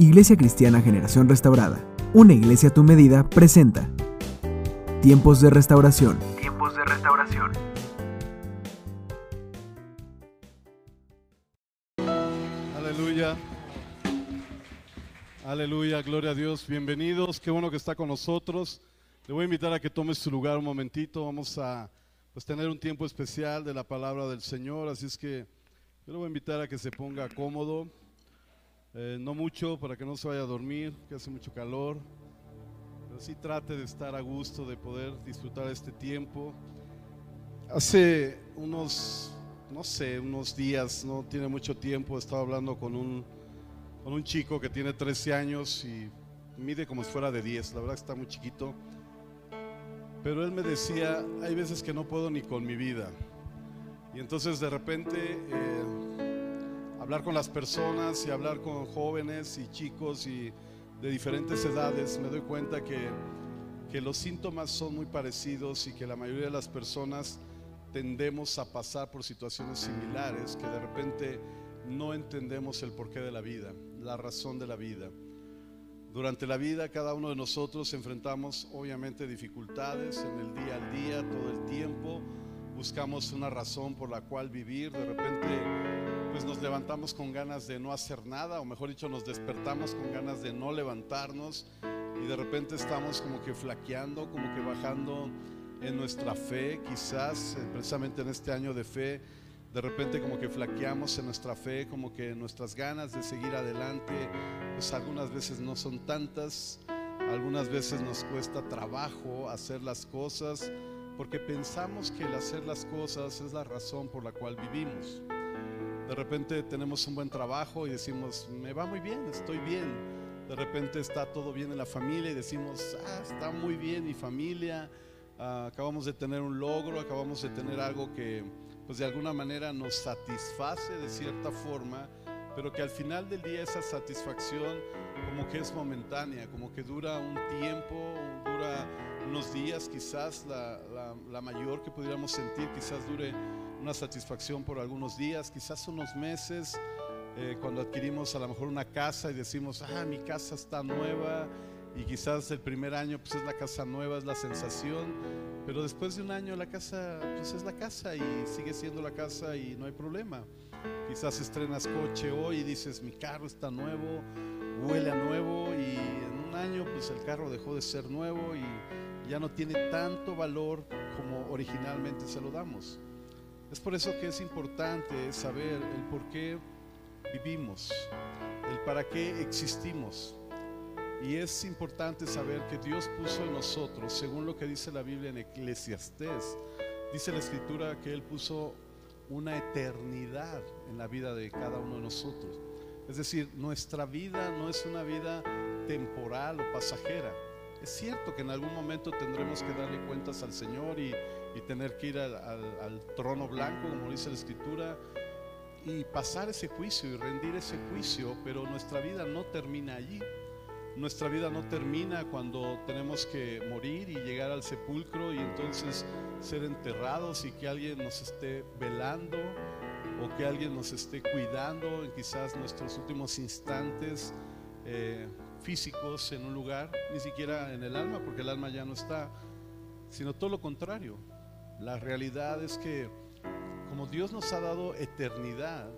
Iglesia Cristiana Generación Restaurada, una iglesia a tu medida, presenta Tiempos de Restauración. Tiempos de restauración. Aleluya. Aleluya, gloria a Dios. Bienvenidos. Qué bueno que está con nosotros. Le voy a invitar a que tome su lugar un momentito. Vamos a pues, tener un tiempo especial de la palabra del Señor. Así es que yo le voy a invitar a que se ponga cómodo. Eh, no mucho para que no se vaya a dormir, que hace mucho calor. Pero sí trate de estar a gusto, de poder disfrutar este tiempo. Hace unos, no sé, unos días, no tiene mucho tiempo, estaba hablando con un, con un chico que tiene 13 años y mide como si fuera de 10, la verdad está muy chiquito. Pero él me decía, hay veces que no puedo ni con mi vida. Y entonces de repente eh, hablar con las personas y hablar con jóvenes y chicos y de diferentes edades, me doy cuenta que, que los síntomas son muy parecidos y que la mayoría de las personas tendemos a pasar por situaciones similares, que de repente no entendemos el porqué de la vida, la razón de la vida. Durante la vida cada uno de nosotros enfrentamos obviamente dificultades en el día al día, todo el tiempo. Buscamos una razón por la cual vivir. De repente pues nos levantamos con ganas de no hacer nada, o mejor dicho, nos despertamos con ganas de no levantarnos y de repente estamos como que flaqueando, como que bajando en nuestra fe, quizás eh, precisamente en este año de fe de repente como que flaqueamos en nuestra fe, como que nuestras ganas de seguir adelante, pues algunas veces no son tantas, algunas veces nos cuesta trabajo hacer las cosas, porque pensamos que el hacer las cosas es la razón por la cual vivimos. De repente tenemos un buen trabajo y decimos, me va muy bien, estoy bien. De repente está todo bien en la familia y decimos, ah, está muy bien mi familia, ah, acabamos de tener un logro, acabamos de tener algo que pues de alguna manera nos satisface de cierta forma, pero que al final del día esa satisfacción como que es momentánea, como que dura un tiempo, dura unos días, quizás la, la, la mayor que pudiéramos sentir, quizás dure una satisfacción por algunos días, quizás unos meses, eh, cuando adquirimos a lo mejor una casa y decimos, ah, mi casa está nueva, y quizás el primer año pues es la casa nueva, es la sensación, pero después de un año la casa pues es la casa y sigue siendo la casa y no hay problema. Quizás estrenas coche hoy y dices, mi carro está nuevo, huele a nuevo y en un año pues el carro dejó de ser nuevo y ya no tiene tanto valor como originalmente se lo damos. Es por eso que es importante saber el por qué vivimos, el para qué existimos. Y es importante saber que Dios puso en nosotros, según lo que dice la Biblia en Eclesiastés, dice la escritura que Él puso una eternidad en la vida de cada uno de nosotros. Es decir, nuestra vida no es una vida temporal o pasajera. Es cierto que en algún momento tendremos que darle cuentas al Señor y, y tener que ir al, al, al trono blanco, como dice la escritura, y pasar ese juicio y rendir ese juicio, pero nuestra vida no termina allí. Nuestra vida no termina cuando tenemos que morir y llegar al sepulcro y entonces ser enterrados y que alguien nos esté velando o que alguien nos esté cuidando en quizás nuestros últimos instantes eh, físicos en un lugar, ni siquiera en el alma, porque el alma ya no está, sino todo lo contrario. La realidad es que como Dios nos ha dado eternidad,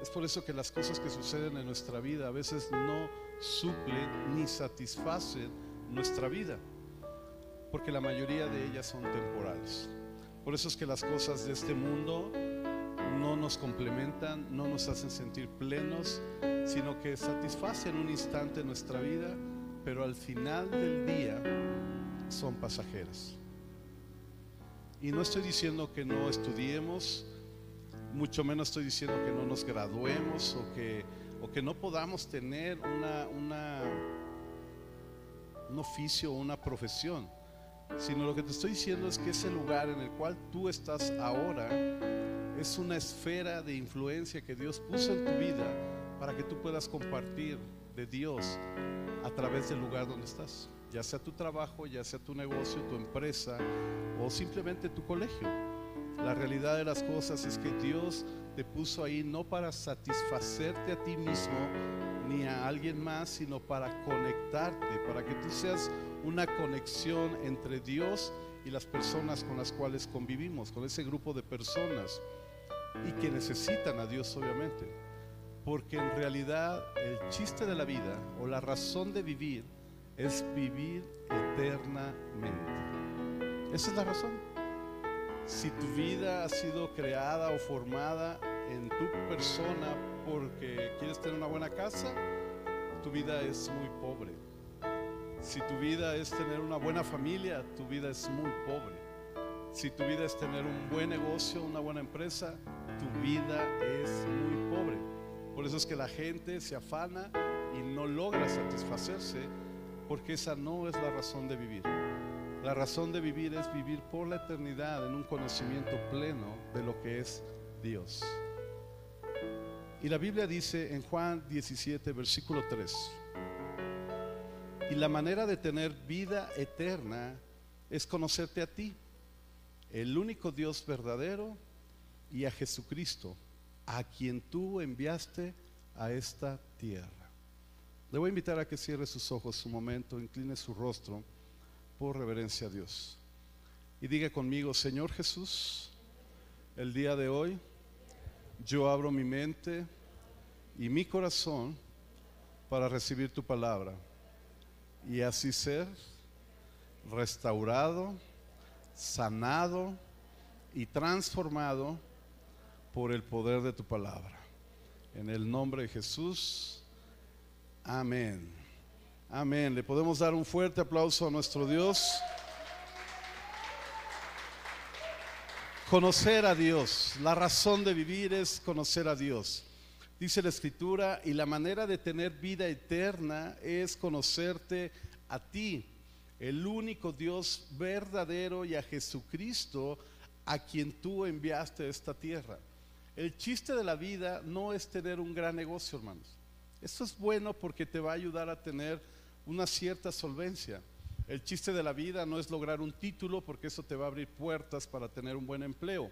es por eso que las cosas que suceden en nuestra vida a veces no suplen ni satisfacen nuestra vida, porque la mayoría de ellas son temporales. Por eso es que las cosas de este mundo no nos complementan, no nos hacen sentir plenos, sino que satisfacen un instante nuestra vida, pero al final del día son pasajeras. Y no estoy diciendo que no estudiemos, mucho menos estoy diciendo que no nos graduemos o que o que no podamos tener una, un oficio o una profesión, sino lo que te estoy diciendo es que ese lugar en el cual tú estás ahora es una esfera de influencia que Dios puso en tu vida para que tú puedas compartir de Dios a través del lugar donde estás, ya sea tu trabajo, ya sea tu negocio, tu empresa o simplemente tu colegio. La realidad de las cosas es que Dios te puso ahí no para satisfacerte a ti mismo, ni a alguien más, sino para conectarte, para que tú seas una conexión entre Dios y las personas con las cuales convivimos, con ese grupo de personas y que necesitan a Dios obviamente. Porque en realidad el chiste de la vida o la razón de vivir es vivir eternamente. Esa es la razón. Si tu vida ha sido creada o formada en tu persona porque quieres tener una buena casa, tu vida es muy pobre. Si tu vida es tener una buena familia, tu vida es muy pobre. Si tu vida es tener un buen negocio, una buena empresa, tu vida es muy pobre. Por eso es que la gente se afana y no logra satisfacerse porque esa no es la razón de vivir. La razón de vivir es vivir por la eternidad en un conocimiento pleno de lo que es Dios. Y la Biblia dice en Juan 17, versículo 3, y la manera de tener vida eterna es conocerte a ti, el único Dios verdadero, y a Jesucristo, a quien tú enviaste a esta tierra. Le voy a invitar a que cierre sus ojos un momento, incline su rostro por reverencia a Dios. Y diga conmigo, Señor Jesús, el día de hoy yo abro mi mente y mi corazón para recibir tu palabra y así ser restaurado, sanado y transformado por el poder de tu palabra. En el nombre de Jesús. Amén. Amén. Le podemos dar un fuerte aplauso a nuestro Dios. Conocer a Dios. La razón de vivir es conocer a Dios. Dice la escritura, y la manera de tener vida eterna es conocerte a ti, el único Dios verdadero y a Jesucristo, a quien tú enviaste a esta tierra. El chiste de la vida no es tener un gran negocio, hermanos. Esto es bueno porque te va a ayudar a tener una cierta solvencia. El chiste de la vida no es lograr un título porque eso te va a abrir puertas para tener un buen empleo.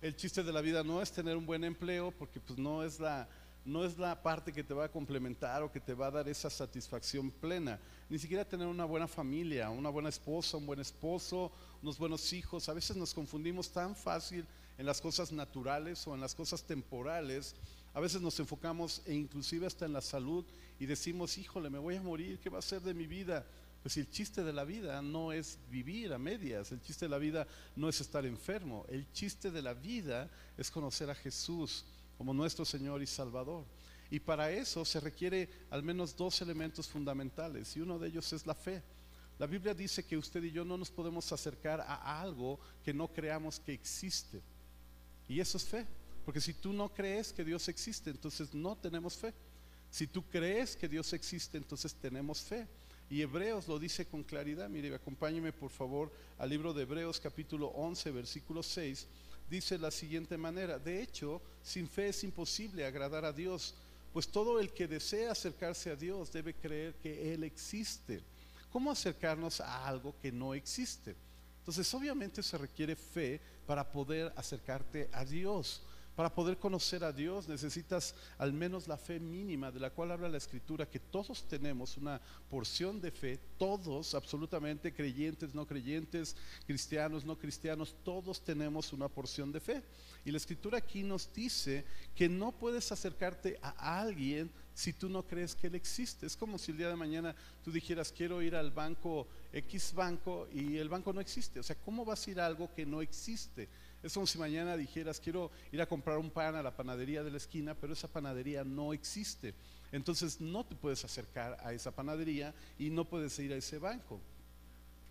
El chiste de la vida no es tener un buen empleo porque pues no es la no es la parte que te va a complementar o que te va a dar esa satisfacción plena. Ni siquiera tener una buena familia, una buena esposa, un buen esposo, unos buenos hijos. A veces nos confundimos tan fácil en las cosas naturales o en las cosas temporales a veces nos enfocamos e inclusive hasta en la salud y decimos, híjole, me voy a morir, ¿qué va a ser de mi vida? Pues el chiste de la vida no es vivir a medias, el chiste de la vida no es estar enfermo, el chiste de la vida es conocer a Jesús como nuestro Señor y Salvador. Y para eso se requiere al menos dos elementos fundamentales y uno de ellos es la fe. La Biblia dice que usted y yo no nos podemos acercar a algo que no creamos que existe. Y eso es fe. Porque si tú no crees que Dios existe, entonces no tenemos fe. Si tú crees que Dios existe, entonces tenemos fe. Y Hebreos lo dice con claridad. Mire, acompáñeme por favor al libro de Hebreos capítulo 11, versículo 6. Dice la siguiente manera, de hecho, sin fe es imposible agradar a Dios, pues todo el que desea acercarse a Dios debe creer que Él existe. ¿Cómo acercarnos a algo que no existe? Entonces, obviamente se requiere fe para poder acercarte a Dios. Para poder conocer a Dios necesitas al menos la fe mínima de la cual habla la escritura, que todos tenemos una porción de fe, todos, absolutamente creyentes, no creyentes, cristianos, no cristianos, todos tenemos una porción de fe. Y la escritura aquí nos dice que no puedes acercarte a alguien si tú no crees que Él existe. Es como si el día de mañana tú dijeras, quiero ir al banco X banco y el banco no existe. O sea, ¿cómo vas a ir a algo que no existe? Es como si mañana dijeras, quiero ir a comprar un pan a la panadería de la esquina, pero esa panadería no existe. Entonces no te puedes acercar a esa panadería y no puedes ir a ese banco.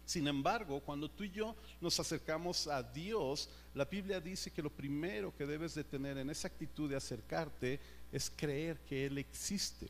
Sin embargo, cuando tú y yo nos acercamos a Dios, la Biblia dice que lo primero que debes de tener en esa actitud de acercarte es creer que Él existe.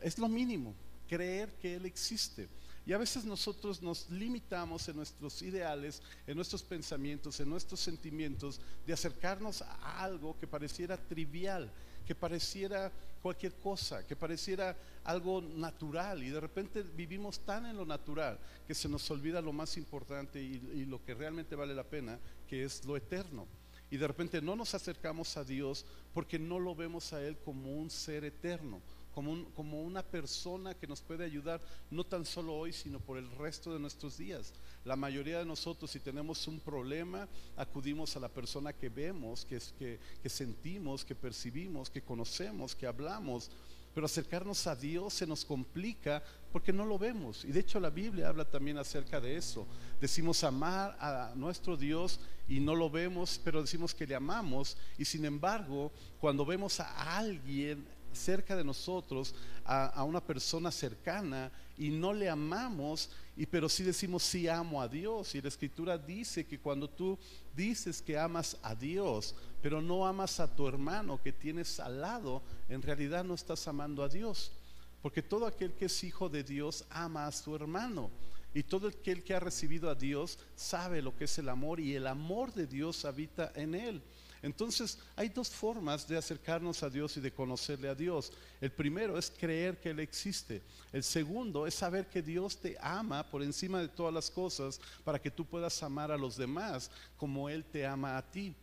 Es lo mínimo, creer que Él existe. Y a veces nosotros nos limitamos en nuestros ideales, en nuestros pensamientos, en nuestros sentimientos, de acercarnos a algo que pareciera trivial, que pareciera cualquier cosa, que pareciera algo natural. Y de repente vivimos tan en lo natural que se nos olvida lo más importante y, lo que realmente vale la pena, que es lo eterno. Y de repente no nos acercamos a Dios porque no lo vemos a Él como un ser eterno como, un- como una persona que nos puede ayudar, no tan solo hoy, sino por el resto de nuestros días. La mayoría de nosotros, si tenemos un problema, acudimos a la persona que vemos, que sentimos, que percibimos, que conocemos, que hablamos. Pero acercarnos a Dios se nos complica porque no lo vemos. Y de hecho la Biblia habla también acerca de eso. Decimos amar a nuestro Dios y no lo vemos, pero decimos que le amamos. Y sin embargo, cuando vemos a alguien cerca de nosotros, a, una persona cercana, y no le amamos, y pero sí decimos sí amo a Dios. Y la escritura dice que cuando tú dices que amas a Dios, pero no amas a tu hermano que tienes al lado, en realidad no estás amando a Dios. Porque todo aquel que es hijo de Dios ama a su hermano. Y todo aquel que ha recibido a Dios sabe lo que es el amor y el amor de Dios habita en él. Entonces hay dos formas de acercarnos a Dios y de conocerle a Dios. El primero es creer que Él existe. El segundo es saber que Dios te ama por encima de todas las cosas para que tú puedas amar a los demás como Él te ama a ti.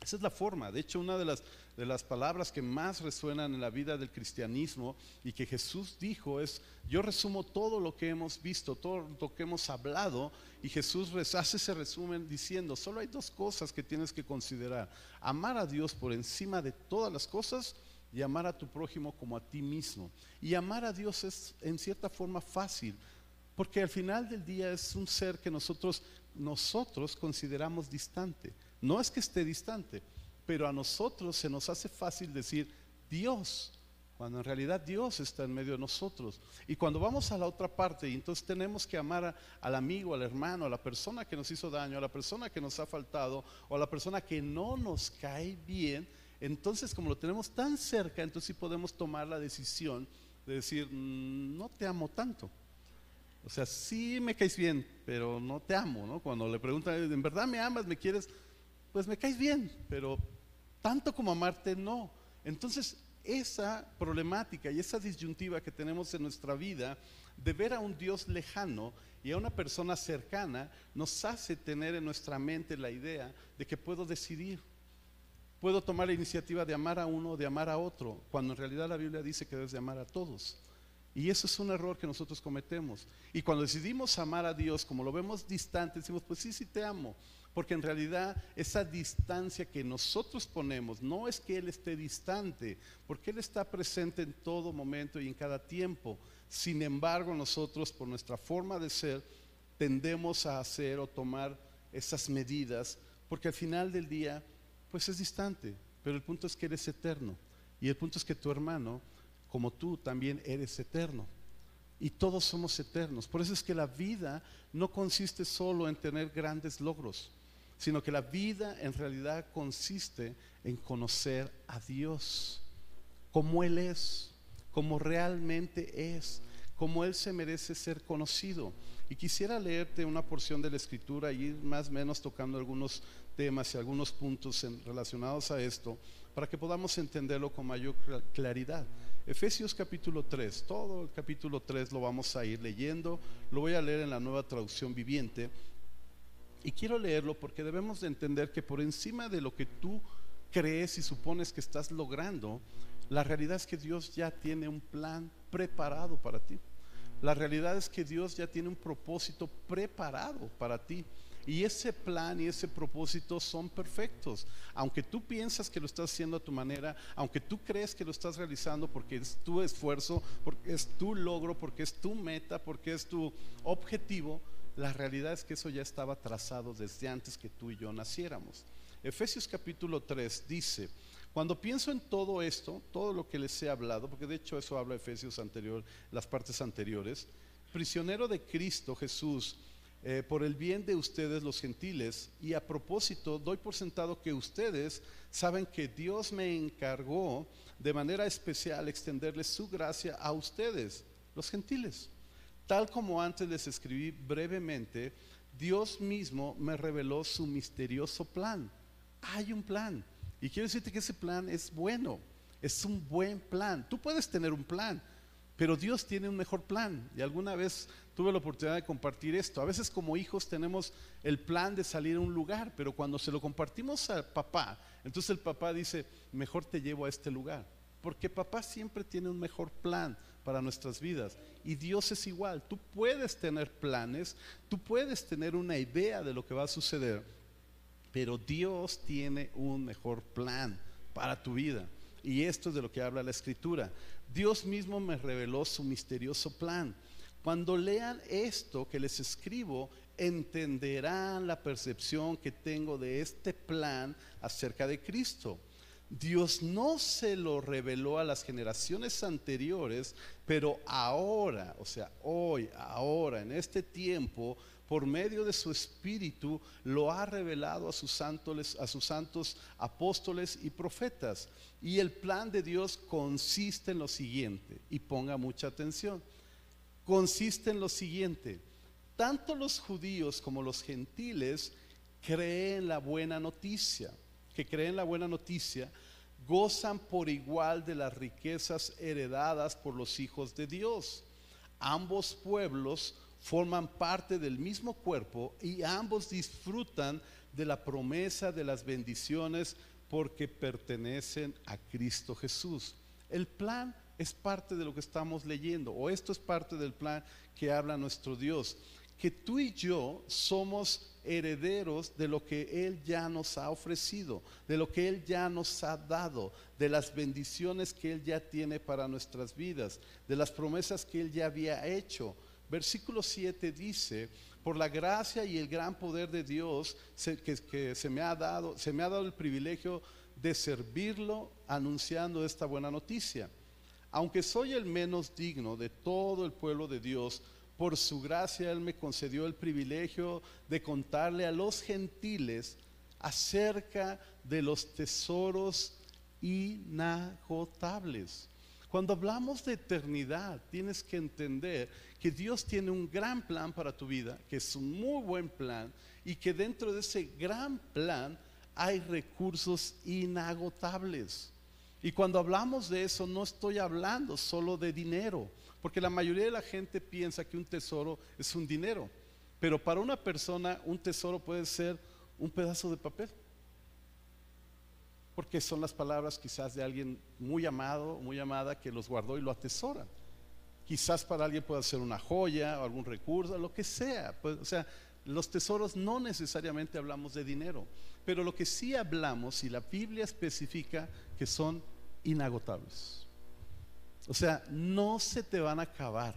Esa es la forma. De hecho, una de las, de las palabras que más resuenan en la vida del cristianismo y que Jesús dijo es, yo resumo todo lo que hemos visto, todo lo que hemos hablado, y Jesús hace ese resumen diciendo, solo hay dos cosas que tienes que considerar. Amar a Dios por encima de todas las cosas y amar a tu prójimo como a ti mismo. Y amar a Dios es en cierta forma fácil, porque al final del día es un ser que nosotros, nosotros consideramos distante. No es que esté distante, pero a nosotros se nos hace fácil decir Dios, cuando en realidad Dios está en medio de nosotros. Y cuando vamos a la otra parte, y entonces tenemos que amar al amigo, al hermano, a la persona que nos hizo daño, a la persona que nos ha faltado, o a la persona que no nos cae bien, entonces como lo tenemos tan cerca, entonces sí podemos tomar la decisión de decir, "Mm, no te amo tanto. O sea, sí me caes bien, pero no te amo, ¿no? Cuando le preguntan, ¿en verdad me amas, me quieres? Pues me caes bien, pero tanto como amarte, no. Entonces, esa problemática y esa disyuntiva que tenemos en nuestra vida de ver a un Dios lejano y a una persona cercana nos hace tener en nuestra mente la idea de que puedo decidir. Puedo tomar la iniciativa de amar a uno o de amar a otro, cuando en realidad la Biblia dice que debes de amar a todos. Y eso es un error que nosotros cometemos. Y cuando decidimos amar a Dios, como lo vemos distante, decimos, pues sí, sí te amo. Porque en realidad esa distancia que nosotros ponemos no es que Él esté distante, porque Él está presente en todo momento y en cada tiempo. Sin embargo, nosotros por nuestra forma de ser tendemos a hacer o tomar esas medidas, porque al final del día, pues es distante. Pero el punto es que eres eterno. Y el punto es que tu hermano como tú también eres eterno. Y todos somos eternos. Por eso es que la vida no consiste solo en tener grandes logros, sino que la vida en realidad consiste en conocer a Dios, como Él es, como realmente es, como Él se merece ser conocido. Y quisiera leerte una porción de la escritura y ir más o menos tocando algunos temas y algunos puntos relacionados a esto para que podamos entenderlo con mayor cla- claridad. Efesios capítulo 3, todo el capítulo 3 lo vamos a ir leyendo, lo voy a leer en la nueva traducción viviente y quiero leerlo porque debemos de entender que por encima de lo que tú crees y supones que estás logrando, la realidad es que Dios ya tiene un plan preparado para ti. La realidad es que Dios ya tiene un propósito preparado para ti. Y ese plan y ese propósito son perfectos. Aunque tú piensas que lo estás haciendo a tu manera, aunque tú crees que lo estás realizando porque es tu esfuerzo, porque es tu logro, porque es tu meta, porque es tu objetivo, la realidad es que eso ya estaba trazado desde antes que tú y yo naciéramos. Efesios capítulo 3 dice, cuando pienso en todo esto, todo lo que les he hablado, porque de hecho eso habla Efesios anterior, las partes anteriores, prisionero de Cristo Jesús, eh, por el bien de ustedes los gentiles, y a propósito doy por sentado que ustedes saben que Dios me encargó de manera especial extenderles su gracia a ustedes, los gentiles. Tal como antes les escribí brevemente, Dios mismo me reveló su misterioso plan. Hay un plan. Y quiero decirte que ese plan es bueno. Es un buen plan. Tú puedes tener un plan, pero Dios tiene un mejor plan. Y alguna vez tuve la oportunidad de compartir esto. A veces como hijos tenemos el plan de salir a un lugar, pero cuando se lo compartimos al papá, entonces el papá dice, mejor te llevo a este lugar. Porque papá siempre tiene un mejor plan para nuestras vidas. Y Dios es igual. Tú puedes tener planes, tú puedes tener una idea de lo que va a suceder, pero Dios tiene un mejor plan para tu vida. Y esto es de lo que habla la escritura. Dios mismo me reveló su misterioso plan. Cuando lean esto que les escribo, entenderán la percepción que tengo de este plan acerca de Cristo. Dios no se lo reveló a las generaciones anteriores, pero ahora, o sea, hoy, ahora, en este tiempo, por medio de su espíritu, lo ha revelado a sus, santos, a sus santos apóstoles y profetas. Y el plan de Dios consiste en lo siguiente, y ponga mucha atención, consiste en lo siguiente, tanto los judíos como los gentiles creen la buena noticia, que creen la buena noticia, gozan por igual de las riquezas heredadas por los hijos de Dios. Ambos pueblos forman parte del mismo cuerpo y ambos disfrutan de la promesa de las bendiciones porque pertenecen a Cristo Jesús. El plan es parte de lo que estamos leyendo, o esto es parte del plan que habla nuestro Dios, que tú y yo somos herederos de lo que Él ya nos ha ofrecido, de lo que Él ya nos ha dado, de las bendiciones que Él ya tiene para nuestras vidas, de las promesas que Él ya había hecho Versículo 7 dice, por la gracia y el gran poder de Dios que, se, me ha dado, se me ha dado el privilegio de servirlo anunciando esta buena noticia. Aunque soy el menos digno de todo el pueblo de Dios, por su gracia Él me concedió el privilegio de contarle a los gentiles acerca de los tesoros inagotables. Cuando hablamos de eternidad, tienes que entender que Dios tiene un gran plan para tu vida, que es un muy buen plan, y que dentro de ese gran plan hay recursos inagotables. Y cuando hablamos de eso, no estoy hablando solo de dinero, porque la mayoría de la gente piensa que un tesoro es un dinero, pero para una persona un tesoro puede ser un pedazo de papel, porque son las palabras quizás de alguien muy amado, muy amada, que los guardó y lo atesora. Quizás para alguien pueda ser una joya o algún recurso, lo que sea. Pues, o sea, los tesoros no necesariamente hablamos de dinero, pero lo que sí hablamos y la Biblia especifica que son inagotables. O sea, no se te van a acabar.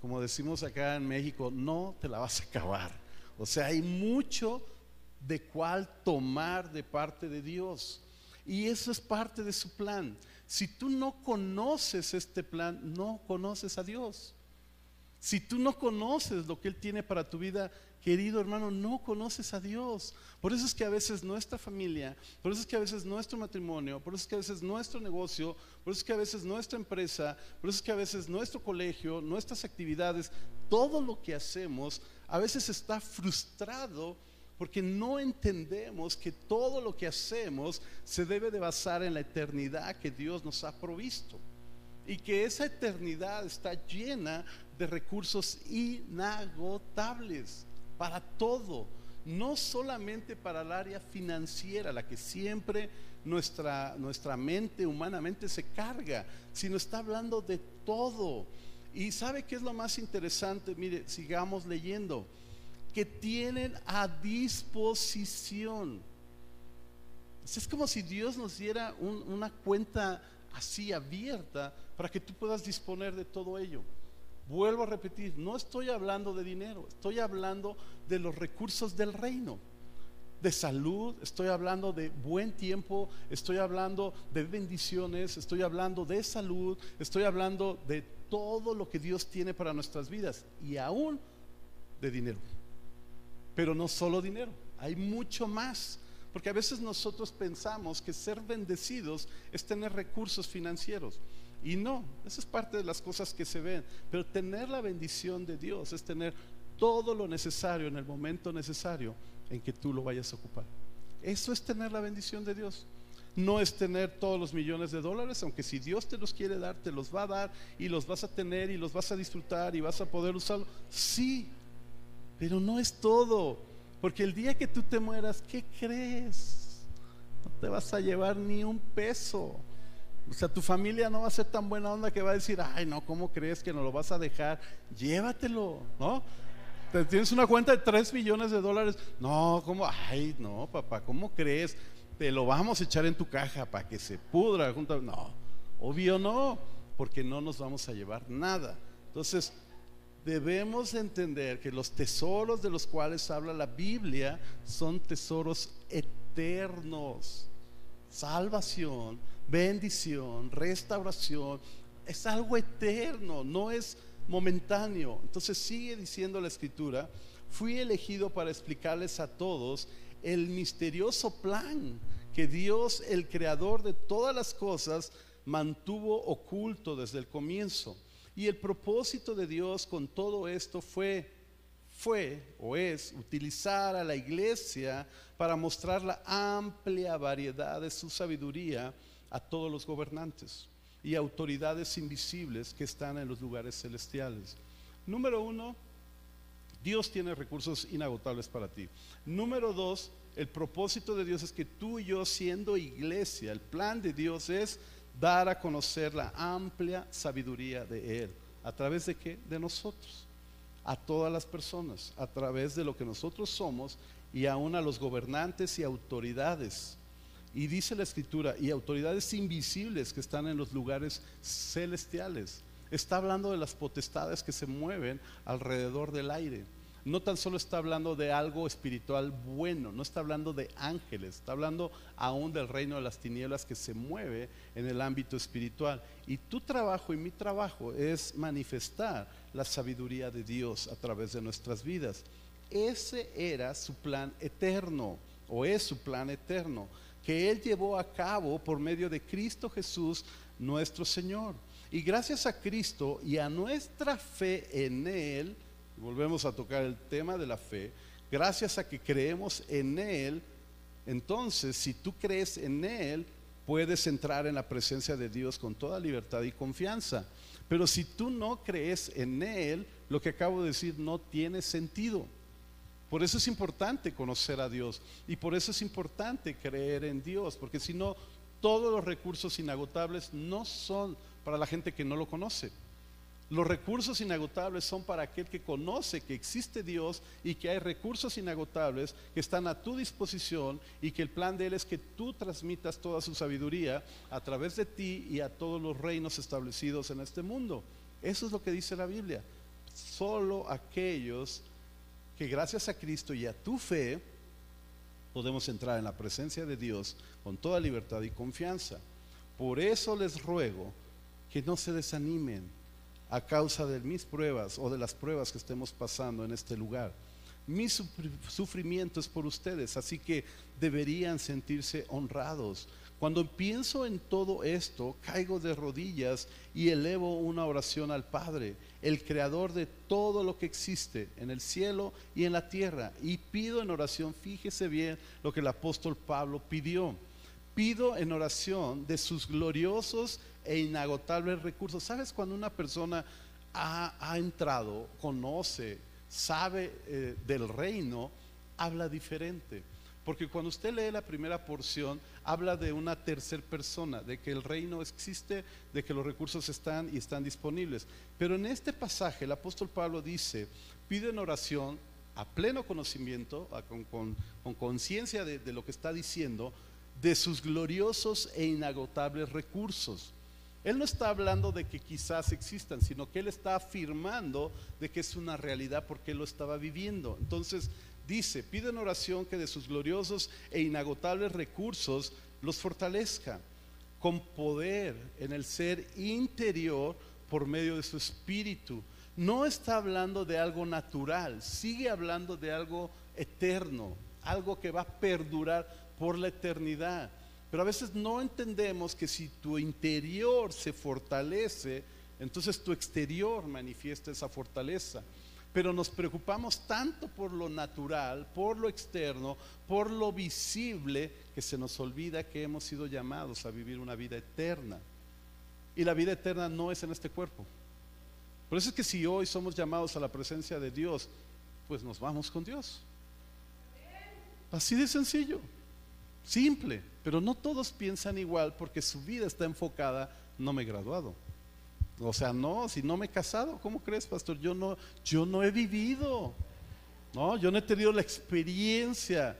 Como decimos acá en México, no te la vas a acabar. O sea, hay mucho de cuál tomar de parte de Dios. Y eso es parte de su plan. Si tú no conoces este plan, no conoces a Dios. Si tú no conoces lo que Él tiene para tu vida, querido hermano, no conoces a Dios. Por eso es que a veces nuestra familia, por eso es que a veces nuestro matrimonio, por eso es que a veces nuestro negocio, por eso es que a veces nuestra empresa, por eso es que a veces nuestro colegio, nuestras actividades, todo lo que hacemos, a veces está frustrado porque no entendemos que todo lo que hacemos se debe de basar en la eternidad que Dios nos ha provisto. Y que esa eternidad está llena de recursos inagotables para todo, no solamente para el área financiera, la que siempre nuestra, nuestra mente humanamente se carga, sino está hablando de todo. Y sabe qué es lo más interesante, mire, sigamos leyendo que tienen a disposición. Es como si Dios nos diera una cuenta así abierta para que tú puedas disponer de todo ello. Vuelvo a repetir, no estoy hablando de dinero, estoy hablando de los recursos del reino, de salud, estoy hablando de buen tiempo, estoy hablando de bendiciones, estoy hablando de salud, estoy hablando de todo lo que Dios tiene para nuestras vidas y aún de dinero. Pero no solo dinero, hay mucho más. Porque a veces nosotros pensamos que ser bendecidos es tener recursos financieros. Y no, esa es parte de las cosas que se ven. Pero tener la bendición de Dios es tener todo lo necesario en el momento necesario en que tú lo vayas a ocupar. Eso es tener la bendición de Dios. No es tener todos los millones de dólares, aunque si Dios te los quiere dar, te los va a dar y los vas a tener y los vas a disfrutar y vas a poder usarlo. Sí, pero no es todo, porque el día que tú te mueras, ¿qué crees? No te vas a llevar ni un peso. O sea, tu familia no va a ser tan buena onda que va a decir, ay, no, ¿cómo crees que no lo vas a dejar? Llévatelo, ¿no? Tienes una cuenta de 3 millones de dólares. No, ¿cómo? Ay, no, papá, ¿cómo crees? Te lo vamos a echar en tu caja para que se pudra. No, obvio no, porque no nos vamos a llevar nada. Entonces, debemos entender que los tesoros de los cuales habla la Biblia son tesoros eternos. Salvación, bendición, restauración, es algo eterno, no es momentáneo. Entonces sigue diciendo la escritura, fui elegido para explicarles a todos el misterioso plan que Dios, el creador de todas las cosas, mantuvo oculto desde el comienzo. Y el propósito de Dios con todo esto fue fue o es utilizar a la iglesia para mostrar la amplia variedad de su sabiduría a todos los gobernantes y autoridades invisibles que están en los lugares celestiales. Número uno, Dios tiene recursos inagotables para ti. Número dos, el propósito de Dios es que tú y yo siendo iglesia, el plan de Dios es dar a conocer la amplia sabiduría de Él. ¿A través de qué? De nosotros. A todas las personas, a través de lo que nosotros somos y aún a los gobernantes y autoridades. Y dice la escritura, y autoridades invisibles que están en los lugares celestiales. Está hablando de las potestades que se mueven alrededor del aire no tan solo está hablando de algo espiritual bueno, no está hablando de ángeles, está hablando aún del reino de las tinieblas que se mueve en el ámbito espiritual. Y tu trabajo y mi trabajo es manifestar la sabiduría de Dios a través de nuestras vidas. Ese era su plan eterno, o es su plan eterno, que Él llevó a cabo por medio de Cristo Jesús, nuestro Señor. Y gracias a Cristo y a nuestra fe en Él, volvemos a tocar el tema de la fe, gracias a que creemos en Él, entonces si tú crees en Él, puedes entrar en la presencia de Dios con toda libertad y confianza. Pero si tú no crees en Él, lo que acabo de decir no tiene sentido. Por eso es importante conocer a Dios y por eso es importante creer en Dios, porque si no, todos los recursos inagotables no son para la gente que no lo conoce. Los recursos inagotables son para aquel que conoce que existe Dios y que hay recursos inagotables que están a tu disposición y que el plan de Él es que tú transmitas toda su sabiduría a través de ti y a todos los reinos establecidos en este mundo. Eso es lo que dice la Biblia. Solo aquellos que gracias a Cristo y a tu fe podemos entrar en la presencia de Dios con toda libertad y confianza. Por eso les ruego que no se desanimen a causa de mis pruebas o de las pruebas que estemos pasando en este lugar. Mi sufrimiento es por ustedes, así que deberían sentirse honrados. Cuando pienso en todo esto, caigo de rodillas y elevo una oración al Padre, el creador de todo lo que existe en el cielo y en la tierra. Y pido en oración, fíjese bien lo que el apóstol Pablo pidió. Pido en oración de sus gloriosos e inagotables recursos. ¿Sabes cuando una persona ha, entrado, conoce, sabe eh, del reino, habla diferente? Porque cuando usted lee la primera porción, habla de una tercera persona, de que el reino existe, de que los recursos están y están disponibles. Pero en este pasaje el apóstol Pablo dice, pide en oración a pleno conocimiento, con conciencia de lo que está diciendo, de sus gloriosos e inagotables recursos. Él no está hablando de que quizás existan, sino que Él está afirmando de que es una realidad porque Él lo estaba viviendo. Entonces dice, pide en oración que de sus gloriosos e inagotables recursos los fortalezca con poder en el ser interior por medio de su espíritu. No está hablando de algo natural, sigue hablando de algo eterno, algo que va a perdurar por la eternidad. Pero a veces no entendemos que si tu interior se fortalece, entonces tu exterior manifiesta esa fortaleza. Pero nos preocupamos tanto por lo natural, por lo externo, por lo visible, que se nos olvida que hemos sido llamados a vivir una vida eterna. Y la vida eterna no es en este cuerpo. Por eso es que si hoy somos llamados a la presencia de Dios, pues nos vamos con Dios. Así de sencillo. Simple, pero no todos piensan igual porque su vida está enfocada, no me he graduado. O sea, no, si no me he casado, ¿cómo crees, pastor? Yo no, yo no he vivido. No, yo no he tenido la experiencia.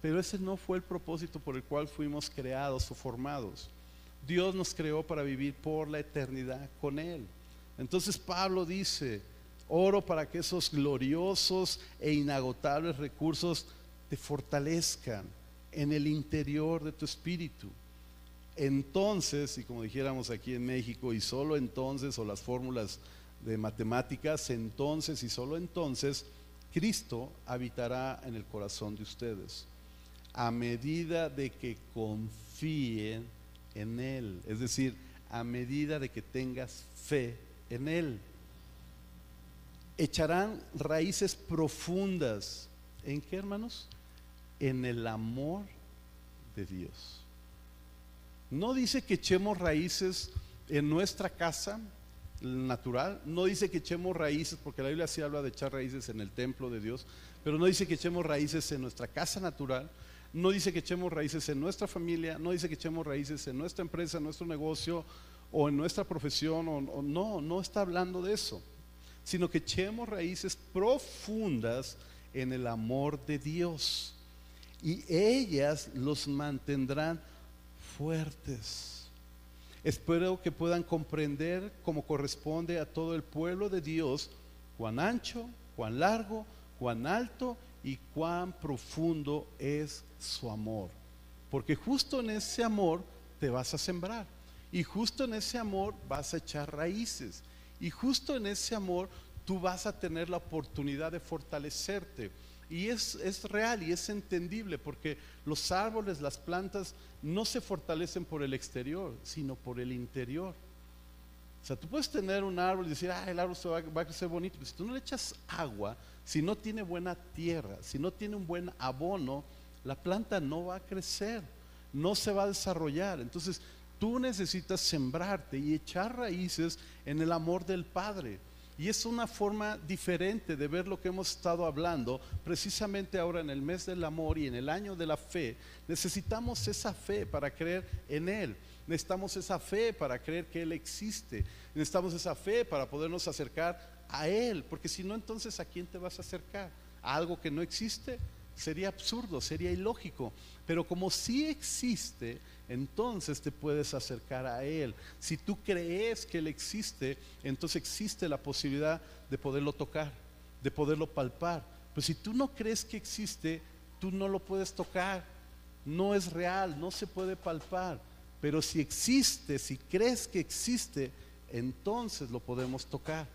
Pero ese no fue el propósito por el cual fuimos creados o formados. Dios nos creó para vivir por la eternidad con Él. Entonces Pablo dice, oro para que esos gloriosos e inagotables recursos te fortalezcan en el interior de tu espíritu. Entonces, y como dijéramos aquí en México, y solo entonces, o las fórmulas de matemáticas, entonces y solo entonces, Cristo habitará en el corazón de ustedes, a medida de que confíen en Él, es decir, a medida de que tengas fe en Él. Echarán raíces profundas. ¿En qué, hermanos? en el amor de Dios. No dice que echemos raíces en nuestra casa natural, no dice que echemos raíces, porque la Biblia sí habla de echar raíces en el templo de Dios, pero no dice que echemos raíces en nuestra casa natural, no dice que echemos raíces en nuestra familia, no dice que echemos raíces en nuestra empresa, en nuestro negocio o en nuestra profesión, o, no, no está hablando de eso, sino que echemos raíces profundas en el amor de Dios y ellas los mantendrán fuertes. Espero que puedan comprender como corresponde a todo el pueblo de Dios cuán ancho, cuán largo, cuán alto y cuán profundo es su amor. Porque justo en ese amor te vas a sembrar. Y justo en ese amor vas a echar raíces. Y justo en ese amor tú vas a tener la oportunidad de fortalecerte. Y es, real y es entendible porque los árboles, las plantas, no se fortalecen por el exterior, sino por el interior. O sea, tú puedes tener un árbol y decir, ah, el árbol se va, va, a crecer bonito, pero si tú no le echas agua, si no tiene buena tierra, si no tiene un buen abono, la planta no va a crecer, no se va a desarrollar. Entonces, tú necesitas sembrarte y echar raíces en el amor del Padre. Y es una forma diferente de ver lo que hemos estado hablando precisamente ahora en el mes del amor y en el año de la fe. Necesitamos esa fe para creer en Él. Necesitamos esa fe para creer que Él existe. Necesitamos esa fe para podernos acercar a Él. Porque si no, entonces ¿a quién te vas a acercar? ¿A algo que no existe? Sería absurdo, sería ilógico. Pero como sí existe, entonces te puedes acercar a Él. Si tú crees que Él existe, entonces existe la posibilidad de poderlo tocar, de poderlo palpar. Pero si tú no crees que existe, tú no lo puedes tocar. No es real, no se puede palpar. Pero si existe, si crees que existe, entonces lo podemos tocar.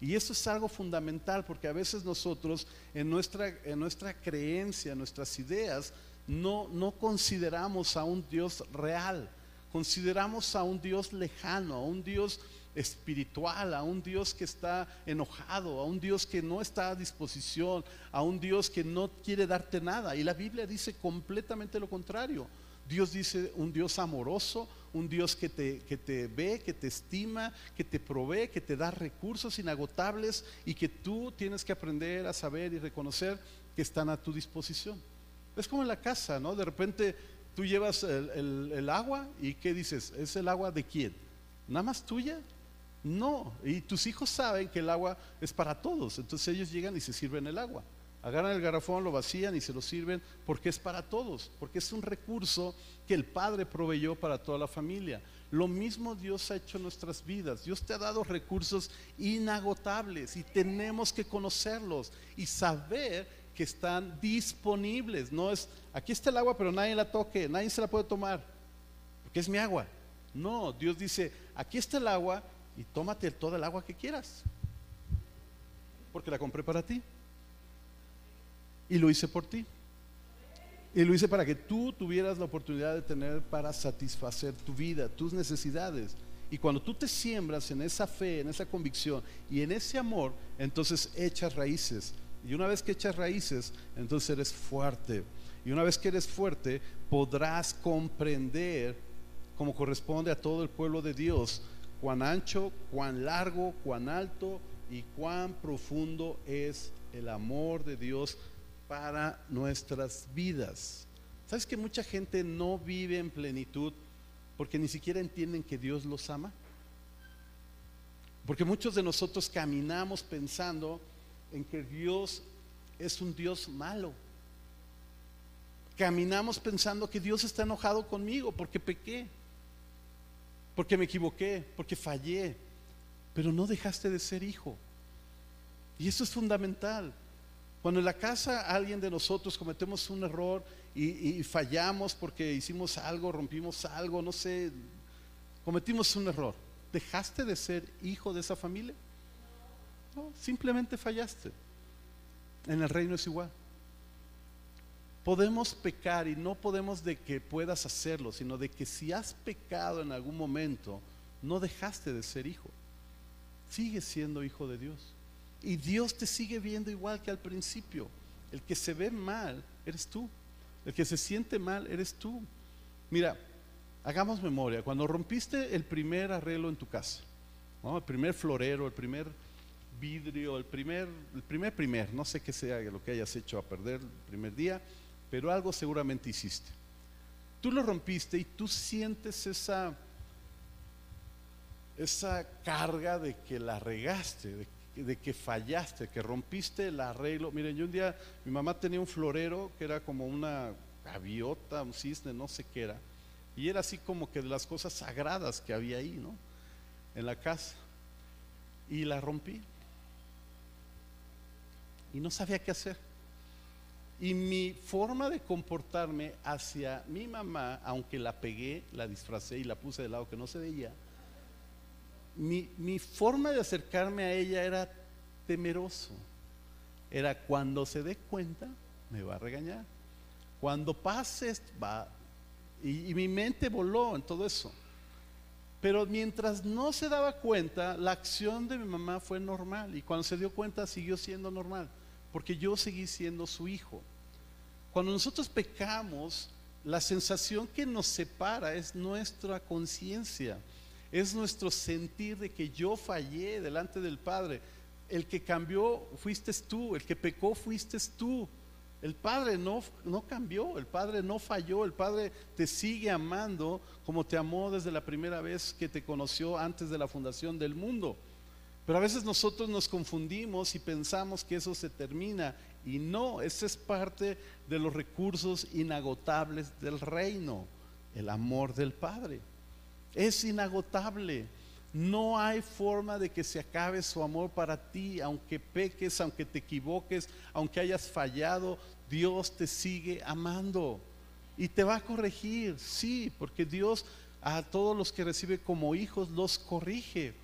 Y eso es algo fundamental porque a veces nosotros en nuestra, en nuestra creencia, en nuestras ideas, no, consideramos a un Dios real, consideramos a un Dios lejano, a un Dios espiritual, a un Dios que está enojado, a un Dios que no está a disposición, a un Dios que no quiere darte nada. Y la Biblia dice completamente lo contrario. Dios dice un Dios amoroso, un Dios que te, que te ve, que te estima, que te provee, que te da recursos inagotables y que tú tienes que aprender a saber y reconocer que están a tu disposición. Es como en la casa, ¿no? De repente tú llevas el, agua y ¿qué dices? ¿Es el agua de quién? ¿Nada más tuya? No, y tus hijos saben que el agua es para todos, entonces ellos llegan y se sirven el agua. Agarran el garrafón, lo vacían y se lo sirven porque es para todos, porque es un recurso que el Padre proveyó para toda la familia. Lo mismo Dios ha hecho en nuestras vidas. Dios te ha dado recursos inagotables y tenemos que conocerlos y saber que están disponibles. No es, aquí está el agua, pero nadie la toque, nadie se la puede tomar, porque es mi agua. No, Dios dice, aquí está el agua y tómate toda el agua que quieras, porque la compré para ti. Y lo hice por ti. Y lo hice para que tú tuvieras la oportunidad de tener para satisfacer tu vida, tus necesidades. Y cuando tú te siembras en esa fe, en esa convicción y en ese amor, entonces echas raíces y una vez que echas raíces, entonces eres fuerte. Y una vez que eres fuerte, podrás comprender, como corresponde a todo el pueblo de Dios, cuán ancho, cuán largo, cuán alto y cuán profundo es el amor de Dios para nuestras vidas. ¿Sabes que mucha gente no vive en plenitud porque ni siquiera entienden que Dios los ama? Porque muchos de nosotros caminamos pensando en que Dios es un Dios malo. Caminamos pensando que Dios está enojado conmigo porque pequé, porque me equivoqué, porque fallé, pero no dejaste de ser hijo. Y eso es fundamental. Cuando en la casa alguien de nosotros cometemos un error y, fallamos porque hicimos algo, rompimos algo, no sé, cometimos un error, ¿dejaste de ser hijo de esa familia? Simplemente fallaste. En el reino es igual. Podemos pecar y no podemos de que puedas hacerlo, sino de que si has pecado en algún momento, no dejaste de ser hijo. Sigues siendo hijo de Dios. Y Dios te sigue viendo igual que al principio. El que se ve mal, eres tú. El que se siente mal, eres tú. Mira, hagamos memoria. Cuando rompiste el primer arreglo en tu casa, el primer florero, el primer vidrio, el primer, el primer primer, no sé qué sea lo que hayas hecho a perder el primer día, pero algo seguramente hiciste. Tú lo rompiste y tú sientes esa, esa carga de que la regaste, de, que fallaste, que rompiste el arreglo. Miren, yo un día, mi mamá tenía un florero que era como una gaviota, un cisne, no sé qué era, y era así como que de las cosas sagradas que había ahí, ¿no? En la casa. Y la rompí y no sabía qué hacer. Y mi forma de comportarme hacia mi mamá, aunque la pegué, la disfracé y la puse de lado que no se veía, mi, mi forma de acercarme a ella era temeroso. Era cuando se dé cuenta, me va a regañar. Cuando pase, va. Y mi mente voló en todo eso. Pero mientras no se daba cuenta, la acción de mi mamá fue normal. Y cuando se dio cuenta, siguió siendo normal porque yo seguí siendo su hijo. Cuando nosotros pecamos, la sensación que nos separa es nuestra conciencia, es nuestro sentir de que yo fallé delante del Padre. El que cambió fuiste tú, el que pecó fuiste tú. El Padre no, no cambió, el Padre no falló, el Padre te sigue amando como te amó desde la primera vez que te conoció antes de la fundación del mundo. Pero a veces nosotros nos confundimos y pensamos que eso se termina y no, ese es parte de los recursos inagotables del reino, el amor del Padre. Es inagotable. No hay forma de que se acabe su amor para ti, aunque peques, aunque te equivoques, aunque hayas fallado, Dios te sigue amando y te va a corregir, sí, porque Dios a todos los que recibe como hijos los corrige.